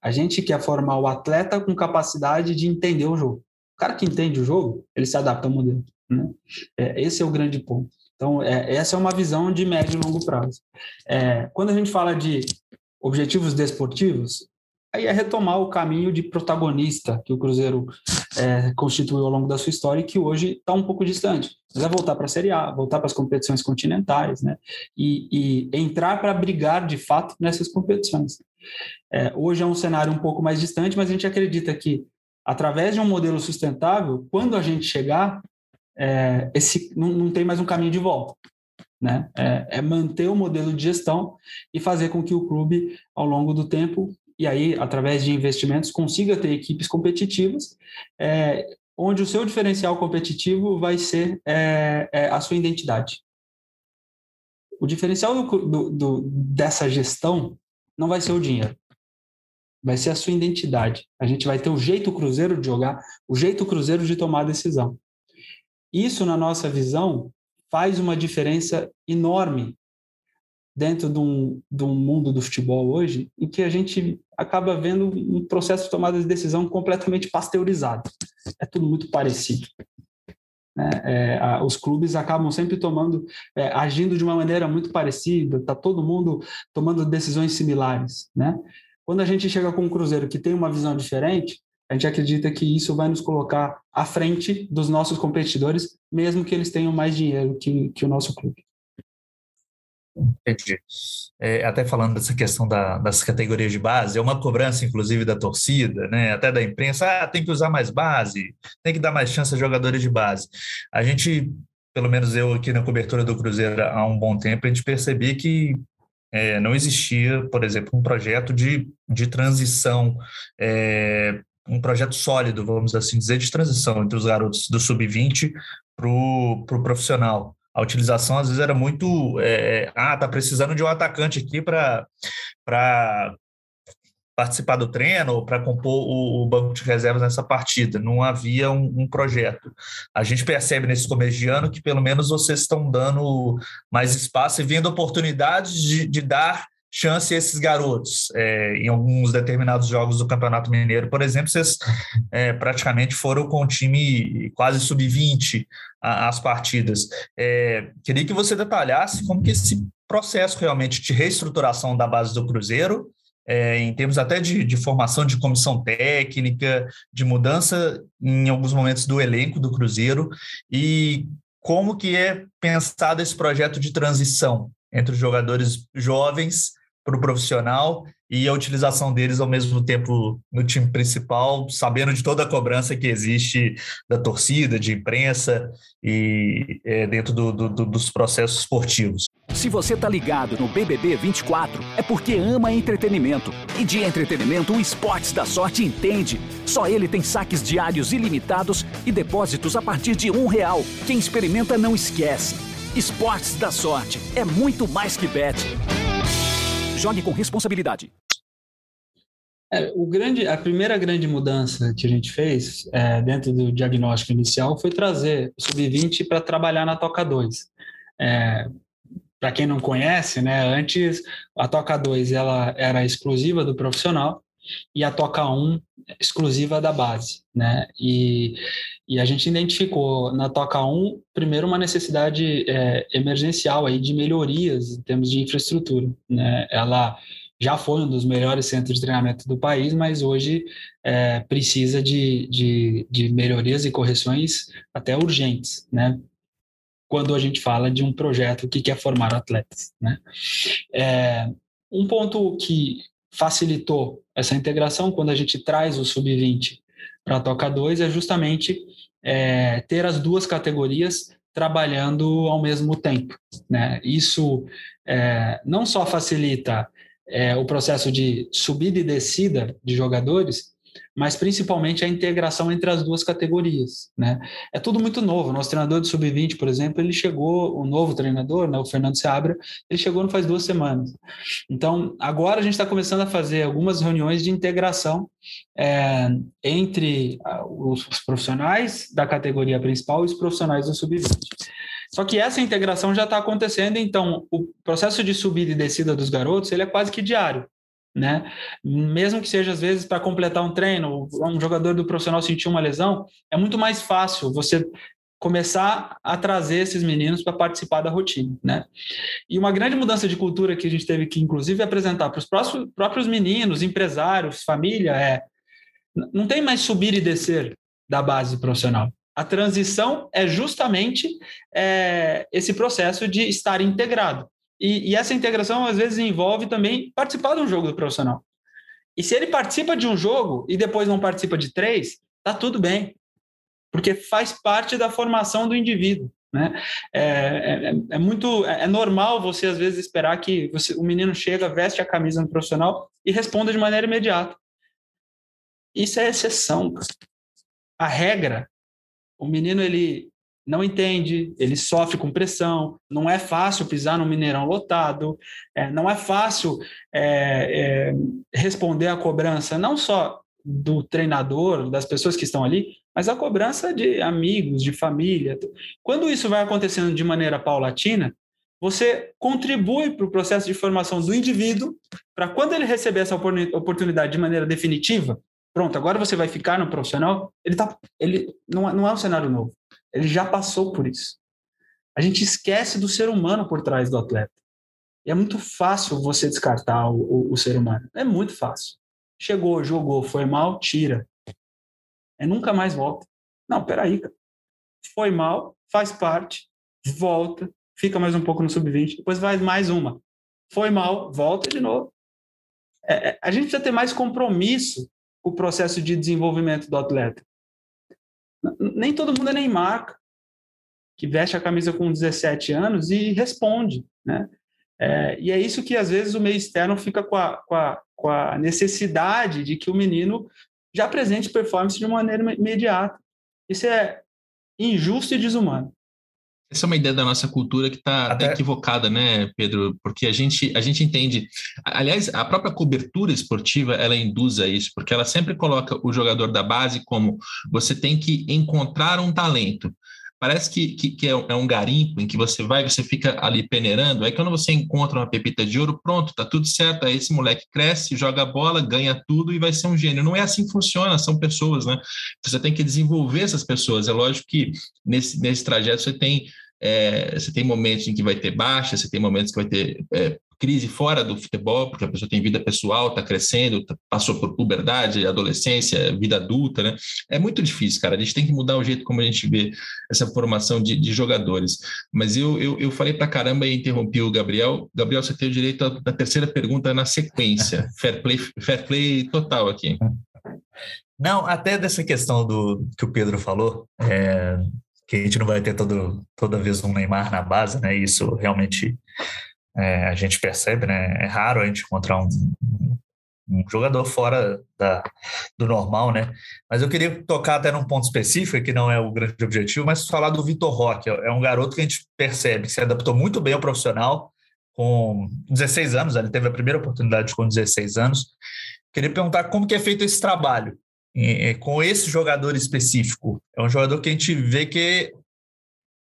A gente quer formar o atleta com capacidade de entender o jogo. O cara que entende o jogo, ele se adapta ao modelo. Né? É, esse é o grande ponto. Então, é, essa é uma visão de médio e longo prazo. É, quando a gente fala de objetivos desportivos, aí é retomar o caminho de protagonista que o Cruzeiro é, constituiu ao longo da sua história e que hoje está um pouco distante. Mas é voltar para a Série A, voltar para as competições continentais, né? E, e entrar para brigar de fato nessas competições. É, hoje é um cenário um pouco mais distante, mas a gente acredita que através de um modelo sustentável, quando a gente chegar, é, esse não, não, tem mais um caminho de volta. Né? É, é, manter o modelo de gestão e fazer com que o clube, ao longo do tempo, e aí, através de investimentos, consiga ter equipes competitivas, é, onde o seu diferencial competitivo vai ser é, é, a sua identidade. O diferencial do, do, do, dessa gestão não vai ser o dinheiro, vai ser a sua identidade. A gente vai ter o jeito cruzeiro de jogar, o jeito cruzeiro de tomar decisão. Isso, na nossa visão, faz uma diferença enorme dentro de um, de um mundo do futebol hoje, em que a gente acaba vendo um processo de tomada de decisão completamente pasteurizado. É tudo muito parecido. Né? É, a, os clubes acabam sempre tomando, é, agindo de uma maneira muito parecida, está todo mundo tomando decisões similares. Né? Quando a gente chega com um Cruzeiro que tem uma visão diferente, a gente acredita que isso vai nos colocar à frente dos nossos competidores, mesmo que eles tenham mais dinheiro que, que o nosso clube. Entendi. É, até falando dessa questão da, das categorias de base, é uma cobrança, inclusive, da torcida, né? até da imprensa, ah, tem que usar mais base, tem que dar mais chance a jogadores de base. A gente, pelo menos eu aqui na cobertura do Cruzeiro há um bom tempo, a gente percebia que é, não existia, por exemplo, um projeto de, de transição é, um projeto sólido, vamos assim dizer, de transição entre os garotos do sub-20 para o pro profissional. A utilização às vezes era muito. É, ah, tá precisando de um atacante aqui para participar do treino para compor o, o, banco de reservas nessa partida. Não havia um, um, projeto. A gente percebe nesse começo de ano que pelo menos vocês estão dando mais espaço e vendo oportunidades de, de dar chance esses garotos. É, em alguns determinados jogos do Campeonato Mineiro, por exemplo, vocês é, praticamente foram com o time quase sub-20 as partidas. É, queria que você detalhasse como que esse processo realmente de reestruturação da base do Cruzeiro, é, em termos até de, de, formação de comissão técnica, de mudança em alguns momentos do elenco do Cruzeiro, e como que é pensado esse projeto de transição entre os jogadores jovens para o profissional e a utilização deles ao mesmo tempo no time principal, sabendo de toda a cobrança que existe da torcida, de imprensa e é, dentro do, do, dos processos esportivos. Se você tá ligado no BBB 24, é porque ama entretenimento. E de entretenimento, o Esportes da Sorte entende. Só ele tem saques diários ilimitados e depósitos a partir de um real. Quem experimenta não esquece. Esportes da Sorte é muito mais que bet. Jogue com responsabilidade. É, o grande, a primeira grande mudança que a gente fez é, dentro do diagnóstico inicial foi trazer o Sub-20 para trabalhar na Toca 2. É, para quem não conhece, né, antes a Toca 2 ela era exclusiva do profissional e a Toca 1 exclusiva da base, né? E, e a gente identificou na Toca 1 primeiro uma necessidade é, emergencial aí de melhorias em termos de infraestrutura, né? Ela já foi um dos melhores centros de treinamento do país, mas hoje é, precisa de, de, de melhorias e correções até urgentes, né? Quando a gente fala de um projeto que quer formar atletas, né? É, um ponto que facilitou essa integração quando a gente traz o sub-20 para a Toca 2 é justamente é, ter as duas categorias trabalhando ao mesmo tempo. Né? Isso é, não só facilita é, o processo de subida e descida de jogadores, mas principalmente a integração entre as duas categorias, né? É tudo muito novo. Nosso treinador de sub-20, por exemplo, ele chegou, o novo treinador, né, o Fernando Seabra, ele chegou não faz duas semanas. Então, agora a gente está começando a fazer algumas reuniões de integração é, entre os profissionais da categoria principal e os profissionais do sub-20. Só que essa integração já está acontecendo, então o processo de subida e descida dos garotos ele é quase que diário né? Mesmo que seja às vezes para completar um treino, um jogador do profissional sentir uma lesão, é muito mais fácil você começar a trazer esses meninos para participar da rotina, né? E uma grande mudança de cultura que a gente teve que inclusive apresentar para os próprios meninos, empresários, família é não tem mais subir e descer da base profissional. A transição é justamente é, esse processo de estar integrado. E, e, essa integração, às vezes, envolve também participar de um jogo do profissional. E se ele participa de um jogo e depois não participa de três, tá tudo bem, porque faz parte da formação do indivíduo. Né? É, é, é muito é normal você às vezes esperar que você, o menino chega, veste a camisa no profissional e responda de maneira imediata. Isso é exceção. A regra, o menino ele não entende, ele sofre com pressão, não é fácil pisar no Mineirão lotado, é, não é fácil é, é, responder à cobrança, não só do treinador, das pessoas que estão ali, mas a cobrança de amigos, de família. Quando isso vai acontecendo de maneira paulatina, você contribui para o processo de formação do indivíduo, para quando ele receber essa oportunidade de maneira definitiva, pronto, agora você vai ficar no profissional, ele, tá, ele não, é, não é um cenário novo. Ele já passou por isso. A gente esquece do ser humano por trás do atleta. E é muito fácil você descartar o, o, o ser humano. É muito fácil. Chegou, jogou, foi mal, tira. É nunca mais volta. Não, peraí, cara. Foi mal, faz parte, volta, fica mais um pouco no sub-20, depois vai mais uma. Foi mal, volta de novo. É, é, a gente precisa ter mais compromisso com o processo de desenvolvimento do atleta nem todo mundo é Neymar, que veste a camisa com 17 anos e responde, né? É, e é isso que às vezes o meio externo fica com a, com, a, com a necessidade de que o menino já apresente performance de maneira imediata. Isso é injusto e desumano. Essa é uma ideia da nossa cultura que está Até... equivocada, né, Pedro? Porque a gente, a gente entende. Aliás, a própria cobertura esportiva ela induz a isso, porque ela sempre coloca o jogador da base como você tem que encontrar um talento parece que, que, que é, um garimpo em que você vai, você fica ali peneirando, aí quando você encontra uma pepita de ouro, pronto, tá tudo certo, aí esse moleque cresce, joga bola, ganha tudo e vai ser um gênio. Não é assim que funciona, são pessoas, né? Você tem que desenvolver essas pessoas. É lógico que nesse, nesse trajeto você tem, é, você tem momentos em que vai ter baixa, você tem momentos que vai ter é, crise fora do futebol, porque a pessoa tem vida pessoal, está crescendo, tá, passou por puberdade, adolescência, vida adulta, né? É muito difícil, cara. A gente tem que mudar o jeito como a gente vê essa formação de, de jogadores. Mas eu, eu, eu falei para caramba e interrompi o Gabriel. Gabriel, você tem o direito da terceira pergunta na sequência. <laughs> fair play, fair play total aqui. Não, até dessa questão do que o Pedro falou, é, que a gente não vai ter todo, toda vez um Neymar na base, né? Isso realmente é, a gente percebe, né? É raro a gente encontrar um, um jogador fora da, do normal, né? Mas eu queria tocar até num ponto específico, que não é o grande objetivo, mas falar do Vitor Roque. É um garoto que a gente percebe que se adaptou muito bem ao profissional, com 16 anos, ele teve a primeira oportunidade com 16 anos. Queria perguntar como que é feito esse trabalho é, com esse jogador específico. É um jogador que a gente vê que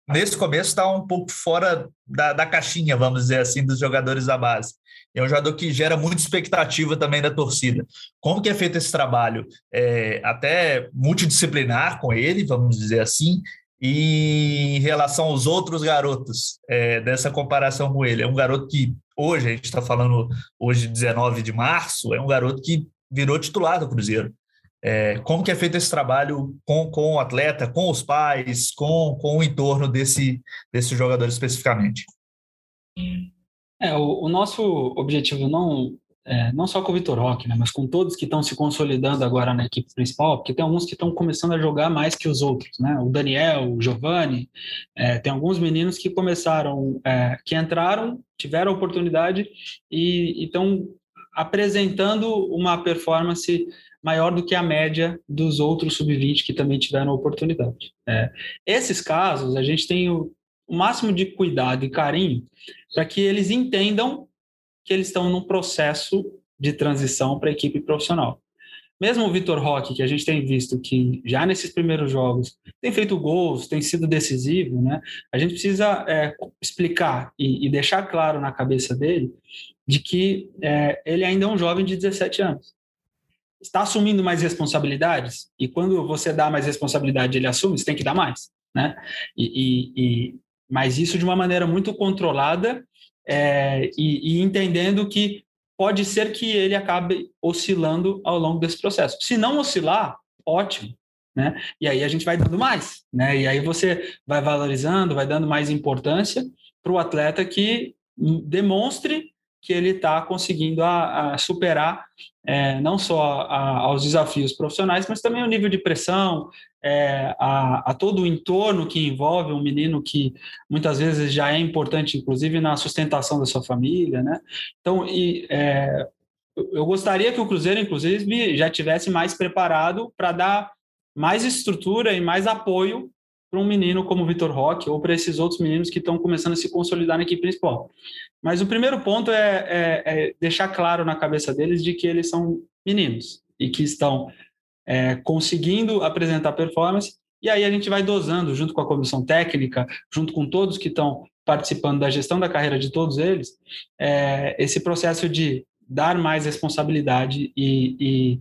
nesse começo está um pouco fora da, da, caixinha, vamos dizer assim, dos jogadores da base. É um jogador que gera muita expectativa também da torcida. Como que é feito esse trabalho? É, até multidisciplinar com ele, vamos dizer assim, e em relação aos outros garotos, é, dessa comparação com ele. É um garoto que hoje, a gente está falando hoje, 19 de março, é um garoto que virou titular do Cruzeiro. É, como que é feito esse trabalho com, com o atleta, com os pais, com, com o entorno desse, desse jogador especificamente? É, o, o nosso objetivo não é, não só com o Vitor Roque, né, mas com todos que estão se consolidando agora na equipe principal, porque tem alguns que estão começando a jogar mais que os outros, né? O Daniel, o Giovanni, é, tem alguns meninos que começaram, é, que entraram, tiveram oportunidade e estão apresentando uma performance maior do que a média dos outros sub-20 que também tiveram oportunidade. É, esses casos, a gente tem o, o máximo de cuidado e carinho para que eles entendam que eles estão num processo de transição para a equipe profissional. Mesmo o Vitor Roque, que a gente tem visto que já nesses primeiros jogos tem feito gols, tem sido decisivo, né? A gente precisa é, explicar e, e, deixar claro na cabeça dele de que é, ele ainda é um jovem de 17 anos está assumindo mais responsabilidades? E quando você dá mais responsabilidade ele assume? Você tem que dar mais né? E, e, e mas isso de uma maneira muito controlada é, e, e, entendendo que pode ser que ele acabe oscilando ao longo desse processo. Se não oscilar ótimo né? E aí a gente vai dando mais né? E aí você vai valorizando vai dando mais importância para o atleta que demonstre que ele está conseguindo a, a superar é, não só aos desafios profissionais, mas também o nível de pressão, é, a, a, todo o entorno que envolve um menino que muitas vezes já é importante, inclusive na sustentação da sua família, né? Então, e, é, eu gostaria que o Cruzeiro, inclusive, já tivesse mais preparado para dar mais estrutura e mais apoio para um menino como o Vitor Roque ou para esses outros meninos que estão começando a se consolidar na equipe principal. Mas o primeiro ponto é, é, é, deixar claro na cabeça deles de que eles são meninos e que estão é, conseguindo apresentar performance. E aí a gente vai dosando, junto com a comissão técnica, junto com todos que estão participando da gestão da carreira de todos eles, é, esse processo de dar mais responsabilidade e, e,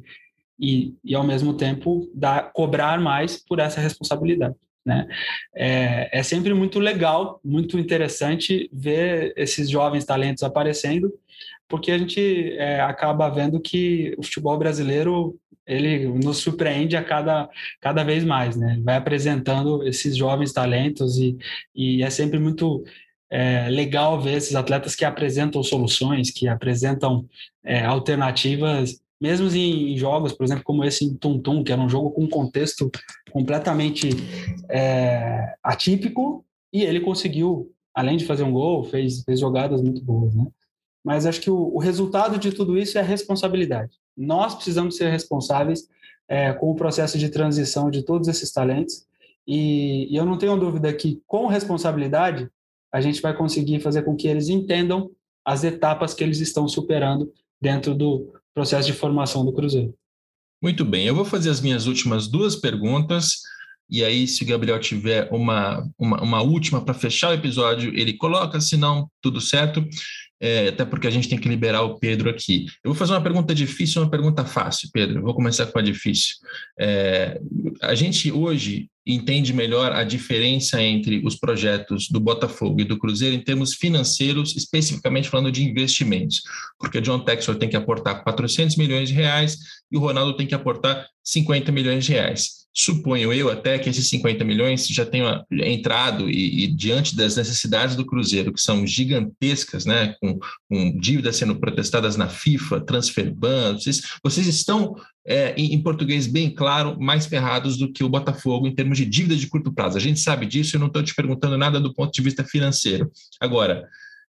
e, e ao mesmo tempo, dar, cobrar mais por essa responsabilidade. Né? É, é sempre muito legal, muito interessante ver esses jovens talentos aparecendo, porque a gente é, acaba vendo que o futebol brasileiro ele nos surpreende a cada, cada vez mais, né? Vai apresentando esses jovens talentos e, e é sempre muito é, legal ver esses atletas que apresentam soluções, que apresentam é, alternativas mesmo em jogos, por exemplo, como esse em Tum Tum, que era um jogo com contexto completamente é, atípico, e ele conseguiu, além de fazer um gol, fez, fez jogadas muito boas, né? Mas acho que o, o resultado de tudo isso é a responsabilidade. Nós precisamos ser responsáveis é, com o processo de transição de todos esses talentos, e, e eu não tenho dúvida que, com responsabilidade, a gente vai conseguir fazer com que eles entendam as etapas que eles estão superando dentro do, processo de formação do Cruzeiro. Muito bem, eu vou fazer as minhas últimas duas perguntas. E aí, se o Gabriel tiver uma, uma, uma última para fechar o episódio, ele coloca, se não, tudo certo. É, até porque a gente tem que liberar o Pedro aqui. Eu vou fazer uma pergunta difícil e uma pergunta fácil, Pedro. Eu vou começar com a difícil. É, a gente hoje entende melhor a diferença entre os projetos do Botafogo e do Cruzeiro em termos financeiros, especificamente falando de investimentos, porque o John Texor tem que aportar 400 milhões de reais e o Ronaldo tem que aportar 50 milhões de reais suponho eu até que esses 50 milhões já tenham entrado e, e, diante das necessidades do Cruzeiro, que são gigantescas, né, com, com dívidas sendo protestadas na FIFA, transfer ban, vocês, vocês estão, é, em, em, português bem claro, mais ferrados do que o Botafogo em termos de dívida de curto prazo. A gente sabe disso, eu não estou te perguntando nada do ponto de vista financeiro. Agora,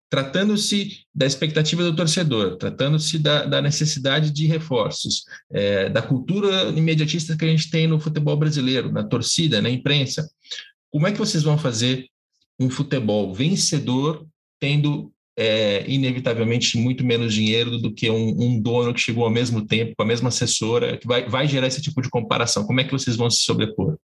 tratando-se da expectativa do torcedor, tratando-se da, da, necessidade de reforços, é, da cultura imediatista que a gente tem no futebol brasileiro, na torcida, na imprensa, como é que vocês vão fazer um futebol vencedor tendo é, inevitavelmente muito menos dinheiro do que um, um, dono que chegou ao mesmo tempo, com a mesma assessora, que vai, vai gerar esse tipo de comparação? Como é que vocês vão se sobrepor?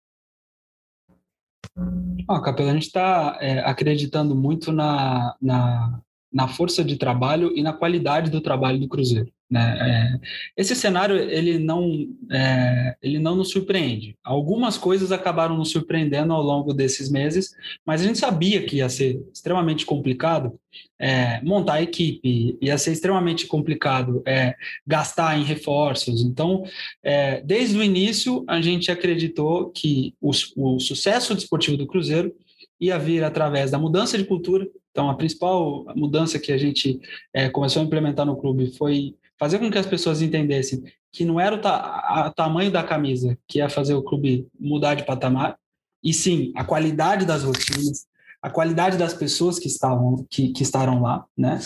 Ah, a gente está é, acreditando muito na, na, na força de trabalho e na qualidade do trabalho do Cruzeiro. Né? É, esse cenário ele não, é, ele não nos surpreende. Algumas coisas acabaram nos surpreendendo ao longo desses meses, mas a gente sabia que ia ser extremamente complicado é, montar a equipe, ia ser extremamente complicado é, gastar em reforços. Então, é, desde o início, a gente acreditou que o, o sucesso desportivo do Cruzeiro ia vir através da mudança de cultura. Então, a principal mudança que a gente é, começou a implementar no clube foi fazer com que as pessoas entendessem que não era o, ta tamanho da camisa que ia fazer o clube mudar de patamar, e sim a qualidade das rotinas, a qualidade das pessoas que estavam que, que estarão lá, né?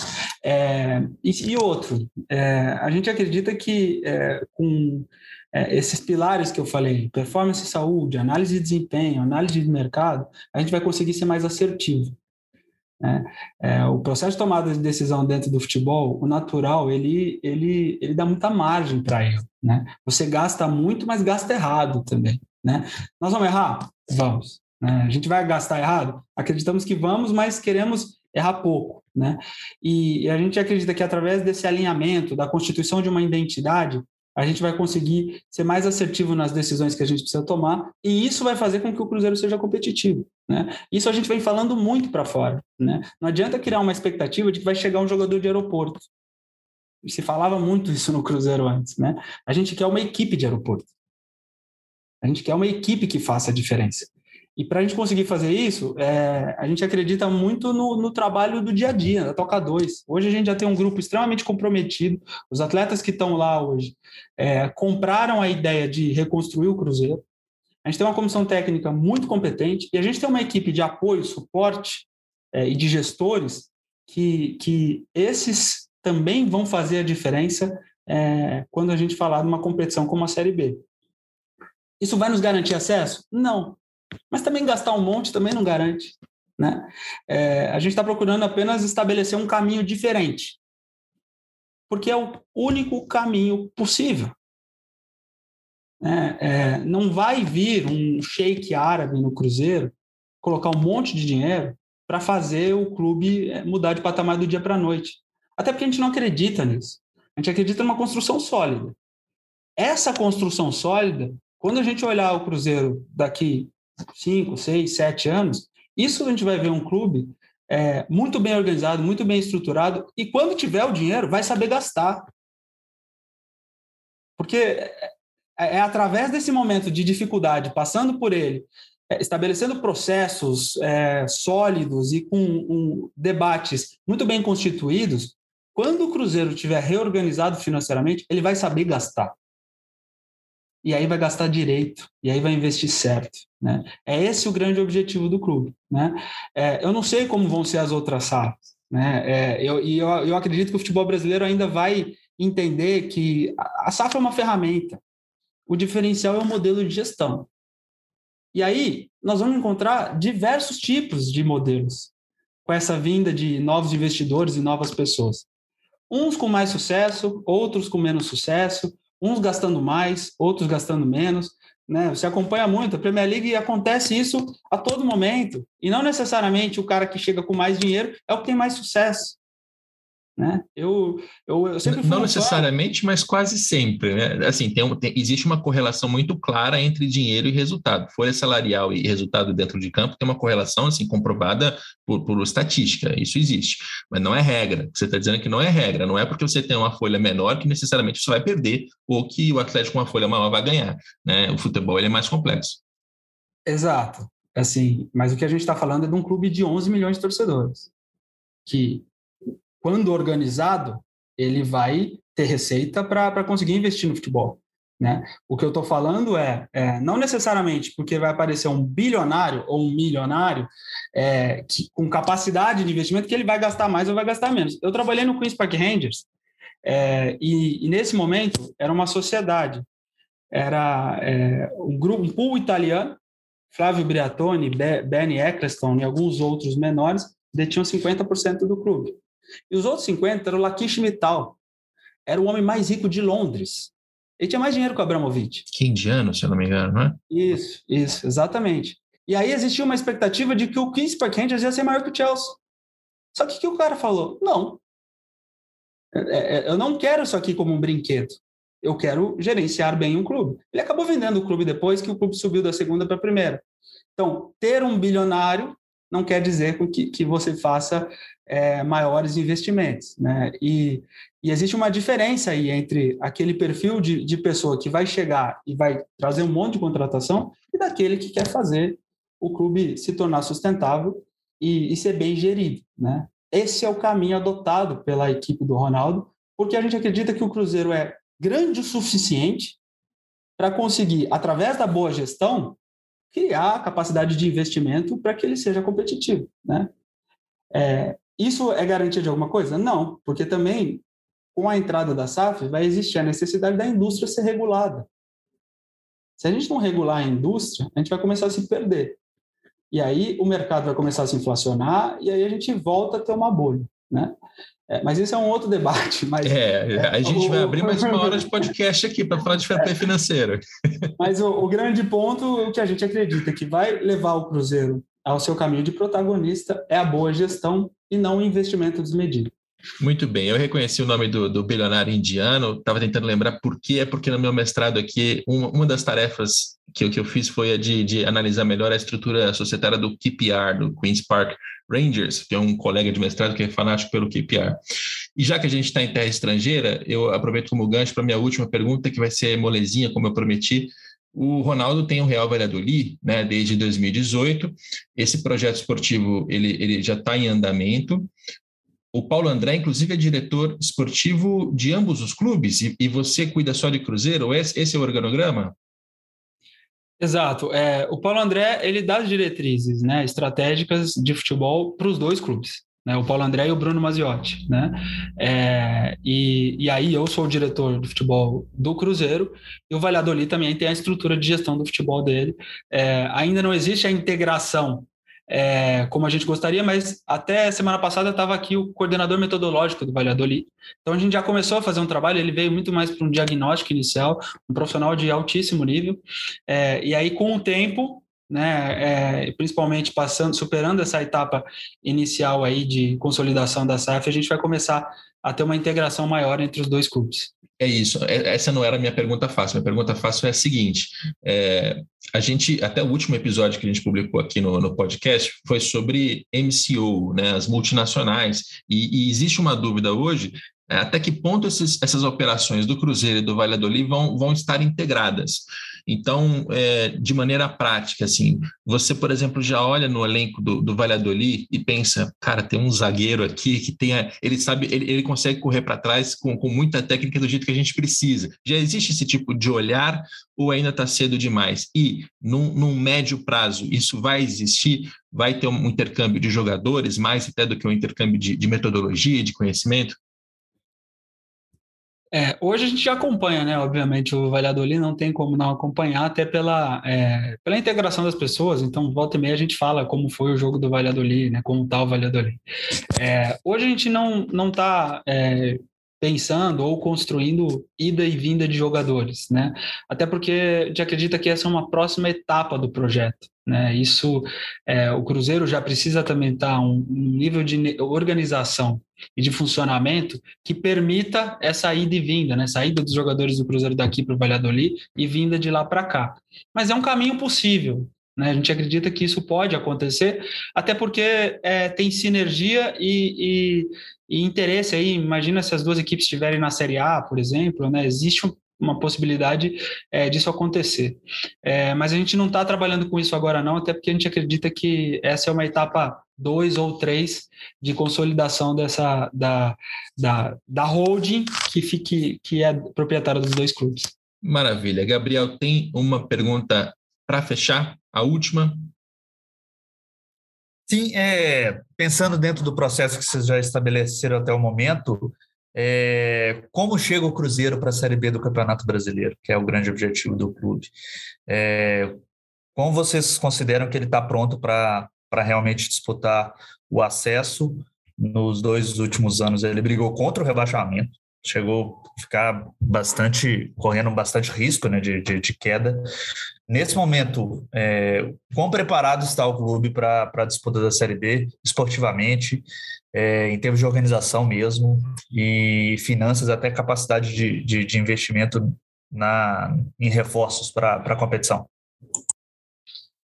É, e, e, outro, é, a gente acredita que é, com é, esses pilares que eu falei, performance e saúde, análise de desempenho, análise de mercado, a gente vai conseguir ser mais assertivo. Né? É, o processo de tomada de decisão dentro do futebol, o natural, ele, ele, ele dá muita margem para erro. Né? Você gasta muito, mas gasta errado também. Né? Nós vamos errar? Vamos. Né? A gente vai gastar errado? Acreditamos que vamos, mas queremos errar pouco. Né? E, e a gente acredita que através desse alinhamento, da constituição de uma identidade, a gente vai conseguir ser mais assertivo nas decisões que a gente precisa tomar, e isso vai fazer com que o Cruzeiro seja competitivo. Né? Isso a gente vem falando muito para fora. Né? Não adianta criar uma expectativa de que vai chegar um jogador de aeroporto. Se falava muito isso no Cruzeiro antes. Né? A gente quer uma equipe de aeroporto. A gente quer uma equipe que faça a diferença. E para a gente conseguir fazer isso, é, a gente acredita muito no, no, trabalho do dia a dia, da Toca 2. Hoje a gente já tem um grupo extremamente comprometido. Os atletas que estão lá hoje é, compraram a ideia de reconstruir o Cruzeiro. A gente tem uma comissão técnica muito competente e a gente tem uma equipe de apoio, suporte é, e de gestores que, que esses também vão fazer a diferença é, quando a gente falar de uma competição como a Série B. Isso vai nos garantir acesso? Não. Mas também gastar um monte também não garante. Né? É, a gente está procurando apenas estabelecer um caminho diferente, porque é o único caminho possível. É, é, não vai vir um sheik árabe no Cruzeiro colocar um monte de dinheiro para fazer o clube é, mudar de patamar do dia para a noite. Até porque a gente não acredita nisso. A gente acredita numa construção sólida. Essa construção sólida, quando a gente olhar o Cruzeiro daqui cinco, seis, sete anos, isso a gente vai ver um clube é, muito bem organizado, muito bem estruturado, e quando tiver o dinheiro, vai saber gastar. Porque é, é através desse momento de dificuldade, passando por ele, é, estabelecendo processos é, sólidos e com um, debates muito bem constituídos, quando o Cruzeiro estiver reorganizado financeiramente, ele vai saber gastar e aí vai gastar direito, e aí vai investir certo. Né? É esse o grande objetivo do clube. Né? É, eu não sei como vão ser as outras safras. Né? É, eu, e eu, eu acredito que o futebol brasileiro ainda vai entender que a safra é uma ferramenta. O diferencial é o modelo de gestão. E aí nós vamos encontrar diversos tipos de modelos com essa vinda de novos investidores e novas pessoas. Uns com mais sucesso, outros com menos sucesso, uns gastando mais, outros gastando menos. Né? Você acompanha muito, a Premier League acontece isso a todo momento. E não necessariamente o cara que chega com mais dinheiro é o que tem mais sucesso. Né? Eu, eu, eu sempre Não necessariamente, mas quase sempre. Né? Assim, tem, tem, existe uma correlação muito clara entre dinheiro e resultado. Folha salarial e resultado dentro de campo tem uma correlação assim comprovada por, por estatística. Isso existe, mas não é regra. Você está dizendo que não é regra. Não é porque você tem uma folha menor que necessariamente você vai perder ou que o Atlético com uma folha maior vai ganhar. Né? O futebol ele é mais complexo. Exato. Assim, mas o que a gente está falando é de um clube de 11 milhões de torcedores, que quando organizado, ele vai ter receita para conseguir investir no futebol. Né? O que eu estou falando é, é, não necessariamente porque vai aparecer um bilionário ou um milionário é, que, com capacidade de investimento que ele vai gastar mais ou vai gastar menos. Eu trabalhei no Queen's Park Rangers é, e, e, nesse momento era uma sociedade, era é, um grupo, um pool italiano, Flávio Briatoni, Be, Benny Eccleston e alguns outros menores detinham 50% do clube. E os outros 50 eram o Lakish Mittal. Era o homem mais rico de Londres. Ele tinha mais dinheiro que o Abramovich. Que indiano, se eu não me engano, não é? Isso, isso, exatamente. E aí existia uma expectativa de que o Park Rangers ia ser maior que o Chelsea. Só que o que o cara falou? Não. É, é, é, eu não quero isso aqui como um brinquedo. Eu quero gerenciar bem um clube. Ele acabou vendendo o clube depois que o clube subiu da segunda para a primeira. Então, ter um bilionário não quer dizer que, que você faça é, maiores investimentos. Né? E, e, existe uma diferença aí entre aquele perfil de, de pessoa que vai chegar e vai trazer um monte de contratação e daquele que quer fazer o clube se tornar sustentável e, e ser bem gerido. Né? Esse é o caminho adotado pela equipe do Ronaldo, porque a gente acredita que o Cruzeiro é grande o suficiente para conseguir, através da boa gestão, criar capacidade de investimento para que ele seja competitivo. Né? É, isso é garantia de alguma coisa? Não, porque também, com a entrada da SAF, vai existir a necessidade da indústria ser regulada. Se a gente não regular a indústria, a gente vai começar a se perder. E aí o mercado vai começar a se inflacionar e aí a gente volta a ter uma bolha. Né? É, mas isso é um outro debate. <laughs> Mas, é, é a gente o, vai abrir mais uma hora de podcast aqui para falar de fair <laughs> é, financeiro. Mas o, o, grande ponto que a gente acredita que vai levar o Cruzeiro ao seu caminho de protagonista é a boa gestão e não o investimento desmedido. Muito bem, eu reconheci o nome do, do bilionário indiano, estava tentando lembrar por quê, é porque no meu mestrado aqui, uma, uma das tarefas que eu, que eu fiz foi a de, de analisar melhor a estrutura societária do KPR, do Queen's Park Rangers, que é um colega de mestrado que é fanático pelo KPR. E já que a gente está em terra estrangeira, eu aproveito como gancho para minha última pergunta, que vai ser molezinha, como eu prometi. O Ronaldo tem o Real Valladolid, né, desde 2018. Esse projeto esportivo ele, ele já está em andamento. O Paulo André, inclusive, é diretor esportivo de ambos os clubes, e, e você cuida só de Cruzeiro? Esse, esse é o organograma? Exato. É, o Paulo André ele dá diretrizes né, estratégicas de futebol para os dois clubes. Né, o Paulo André e o Bruno Maziotti. Né? É, e, e aí eu sou o diretor de futebol do Cruzeiro e o Valladolid também tem a estrutura de gestão do futebol dele. É, ainda não existe a integração é, como a gente gostaria, mas até semana passada estava aqui o coordenador metodológico do Valladolid. Então a gente já começou a fazer um trabalho, ele veio muito mais para um diagnóstico inicial, um profissional de altíssimo nível, é, e aí com o tempo, né, é, principalmente passando, superando essa etapa inicial aí de consolidação da SAF, a gente vai começar a ter uma integração maior entre os dois clubes. É isso. É, essa não era a minha pergunta fácil. Minha pergunta fácil é a seguinte: é, a gente, até o último episódio que a gente publicou aqui no, no podcast foi sobre MCO, né, as multinacionais. E, e existe uma dúvida hoje é, até que ponto esses, essas operações do Cruzeiro e do Valladolid vão, vão estar integradas. Então, é, de maneira prática, assim, você, por exemplo, já olha no elenco do, do Valladolid e pensa, cara, tem um zagueiro aqui que tem, a, ele sabe, ele, ele consegue correr para trás com, com muita técnica do jeito que a gente precisa. Já existe esse tipo de olhar ou ainda está cedo demais? E num, num médio prazo, isso vai existir? Vai ter um intercâmbio de jogadores, mais até do que um intercâmbio de, de metodologia, de conhecimento? É, hoje a gente já acompanha, né? Obviamente, o Valladolid não tem como não acompanhar, até pela, é, pela integração das pessoas. Então, volta e meia a gente fala como foi o jogo do Valladolid, né? Como está o Valladolid. É, hoje a gente não não está é, pensando ou construindo ida e vinda de jogadores, né? Até porque a gente acredita que essa é uma próxima etapa do projeto. Né? Isso, é, o Cruzeiro já precisa também estar um, um nível de organização e de funcionamento que permita essa ida e vinda, né? Saída dos jogadores do Cruzeiro daqui para o Valladolid e vinda de lá para cá. Mas é um caminho possível. Né? A gente acredita que isso pode acontecer, até porque é, tem sinergia e, e, e, interesse aí. Imagina se as duas equipes estiverem na Série A, por exemplo, né? Existe um, uma possibilidade é, disso acontecer. É, mas a gente não está trabalhando com isso agora, não, até porque a gente acredita que essa é uma etapa dois ou três de consolidação dessa da, da, da holding que fique que é proprietária dos dois clubes. Maravilha. Gabriel, tem uma pergunta para fechar? A última? Sim, é, pensando dentro do processo que vocês já estabeleceram até o momento, é, como chega o Cruzeiro para a Série B do Campeonato Brasileiro, que é o grande objetivo do clube? É, como vocês consideram que ele está pronto para realmente disputar o acesso? Nos dois últimos anos ele brigou contra o rebaixamento, chegou a ficar bastante, correndo bastante risco né, de, de, de queda. Nesse momento, é, quão preparado está o clube para a disputa da Série B, esportivamente? é, em termos de organização mesmo, e finanças, até capacidade de, de, de investimento na, em reforços para a competição?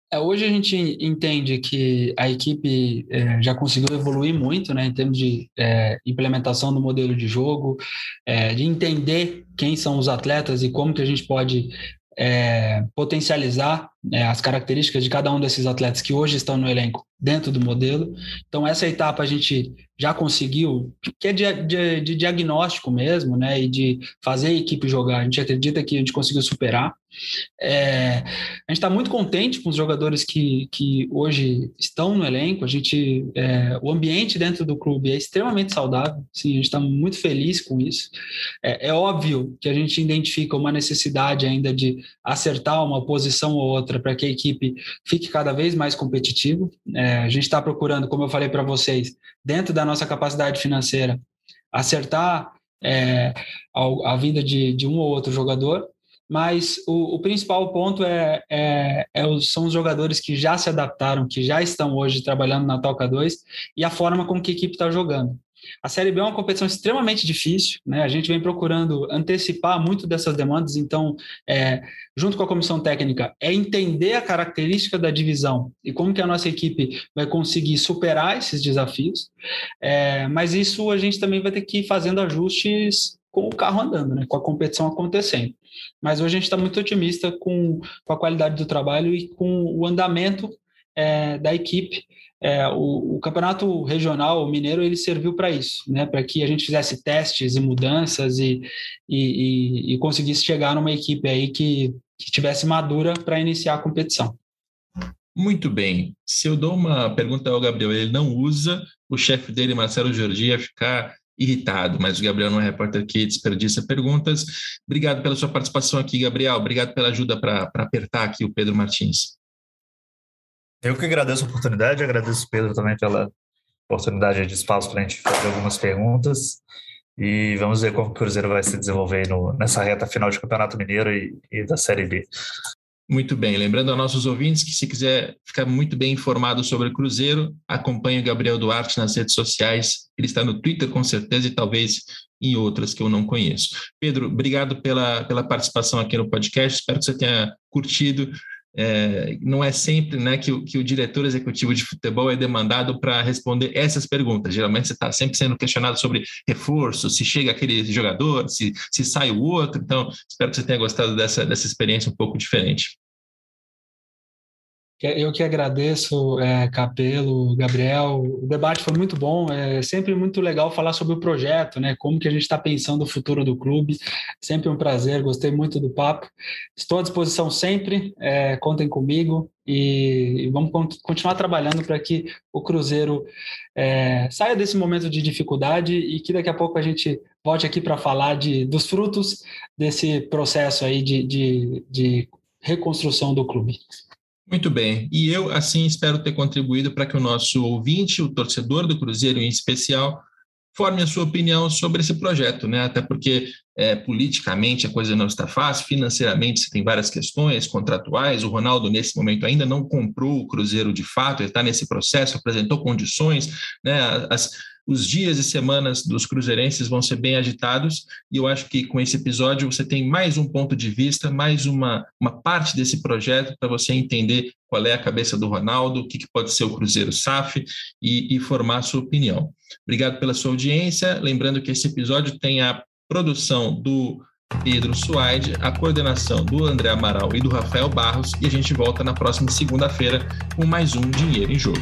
É, hoje a gente entende que a equipe é, já conseguiu evoluir muito né, em termos de é, implementação do modelo de jogo, é, de entender quem são os atletas e como que a gente pode é, potencializar né, as características de cada um desses atletas que hoje estão no elenco dentro do modelo. Então, essa etapa a gente já conseguiu, que é de, de, de diagnóstico mesmo, né, e de fazer a equipe jogar. A gente acredita que a gente conseguiu superar. É, a gente está muito contente com os jogadores que, que hoje estão no elenco. A gente, é, o ambiente dentro do clube é extremamente saudável. Sim, a gente está muito feliz com isso. É, é, óbvio que a gente identifica uma necessidade ainda de acertar uma posição ou outra para que a equipe fique cada vez mais competitiva. É, a gente está procurando, como eu falei para vocês, dentro da nossa capacidade financeira, acertar é, a, a, vinda de, de um ou outro jogador mas o, o principal ponto é, é, é são os jogadores que já se adaptaram, que já estão hoje trabalhando na Toca 2 e a forma como que a equipe está jogando. A Série B é uma competição extremamente difícil, né? A gente vem procurando antecipar muito dessas demandas, então, é, junto com a comissão técnica, é entender a característica da divisão e como que a nossa equipe vai conseguir superar esses desafios. É, mas isso a gente também vai ter que ir fazendo ajustes com o carro andando, né? Com a competição acontecendo. Mas hoje a gente está muito otimista com, com a qualidade do trabalho e com o andamento é, da equipe. É, o, o, campeonato regional mineiro ele serviu para isso, né? Para que a gente fizesse testes e mudanças e, e, e, e conseguisse chegar numa equipe aí que, que estivesse madura para iniciar a competição. Muito bem. Se eu dou uma pergunta ao Gabriel, ele não usa, o chefe dele, Marcelo Jordi, ia ficar irritado, mas o Gabriel não é repórter que desperdiça perguntas. Obrigado pela sua participação aqui, Gabriel. Obrigado pela ajuda para apertar aqui o Pedro Martins. Eu que agradeço a oportunidade, agradeço Pedro também pela oportunidade de espaço para a gente fazer algumas perguntas. E vamos ver como o Cruzeiro vai se desenvolver no, nessa reta final de Campeonato Mineiro e, e da Série B. Muito bem. Lembrando aos nossos ouvintes que, se quiser ficar muito bem informado sobre o Cruzeiro, acompanhe o Gabriel Duarte nas redes sociais. Ele está no Twitter, com certeza, e talvez em outras que eu não conheço. Pedro, obrigado pela, pela participação aqui no podcast. Espero que você tenha curtido. É, não é sempre né, que, o, que o diretor executivo de futebol é demandado para responder essas perguntas. Geralmente você está sempre sendo questionado sobre reforço, se chega aquele jogador, se, se sai o outro. Então, espero que você tenha gostado dessa, dessa experiência um pouco diferente. Eu que agradeço, é, Capelo, Gabriel. O debate foi muito bom. É sempre muito legal falar sobre o projeto, né? Como que a gente está pensando o futuro do clube. Sempre um prazer. Gostei muito do papo. Estou à disposição sempre. É, contem comigo e, e vamos continuar trabalhando para que o Cruzeiro é, saia desse momento de dificuldade e que daqui a pouco a gente volte aqui para falar de, dos frutos desse processo aí de, de, de reconstrução do clube. Muito bem. E eu, assim, espero ter contribuído para que o nosso ouvinte, o torcedor do Cruzeiro em especial, forme a sua opinião sobre esse projeto, né? Até porque é, politicamente a coisa não está fácil, financeiramente você tem várias questões contratuais. O Ronaldo, nesse momento, ainda não comprou o Cruzeiro de fato, ele está nesse processo, apresentou condições, né? As, os dias e semanas dos cruzeirenses vão ser bem agitados, e eu acho que com esse episódio você tem mais um ponto de vista, mais uma, uma parte desse projeto para você entender qual é a cabeça do Ronaldo, o que, que pode ser o Cruzeiro SAF e, e formar a sua opinião. Obrigado pela sua audiência. Lembrando que esse episódio tem a produção do Pedro Suaide, a coordenação do André Amaral e do Rafael Barros, e a gente volta na próxima segunda-feira com mais um Dinheiro em Jogo.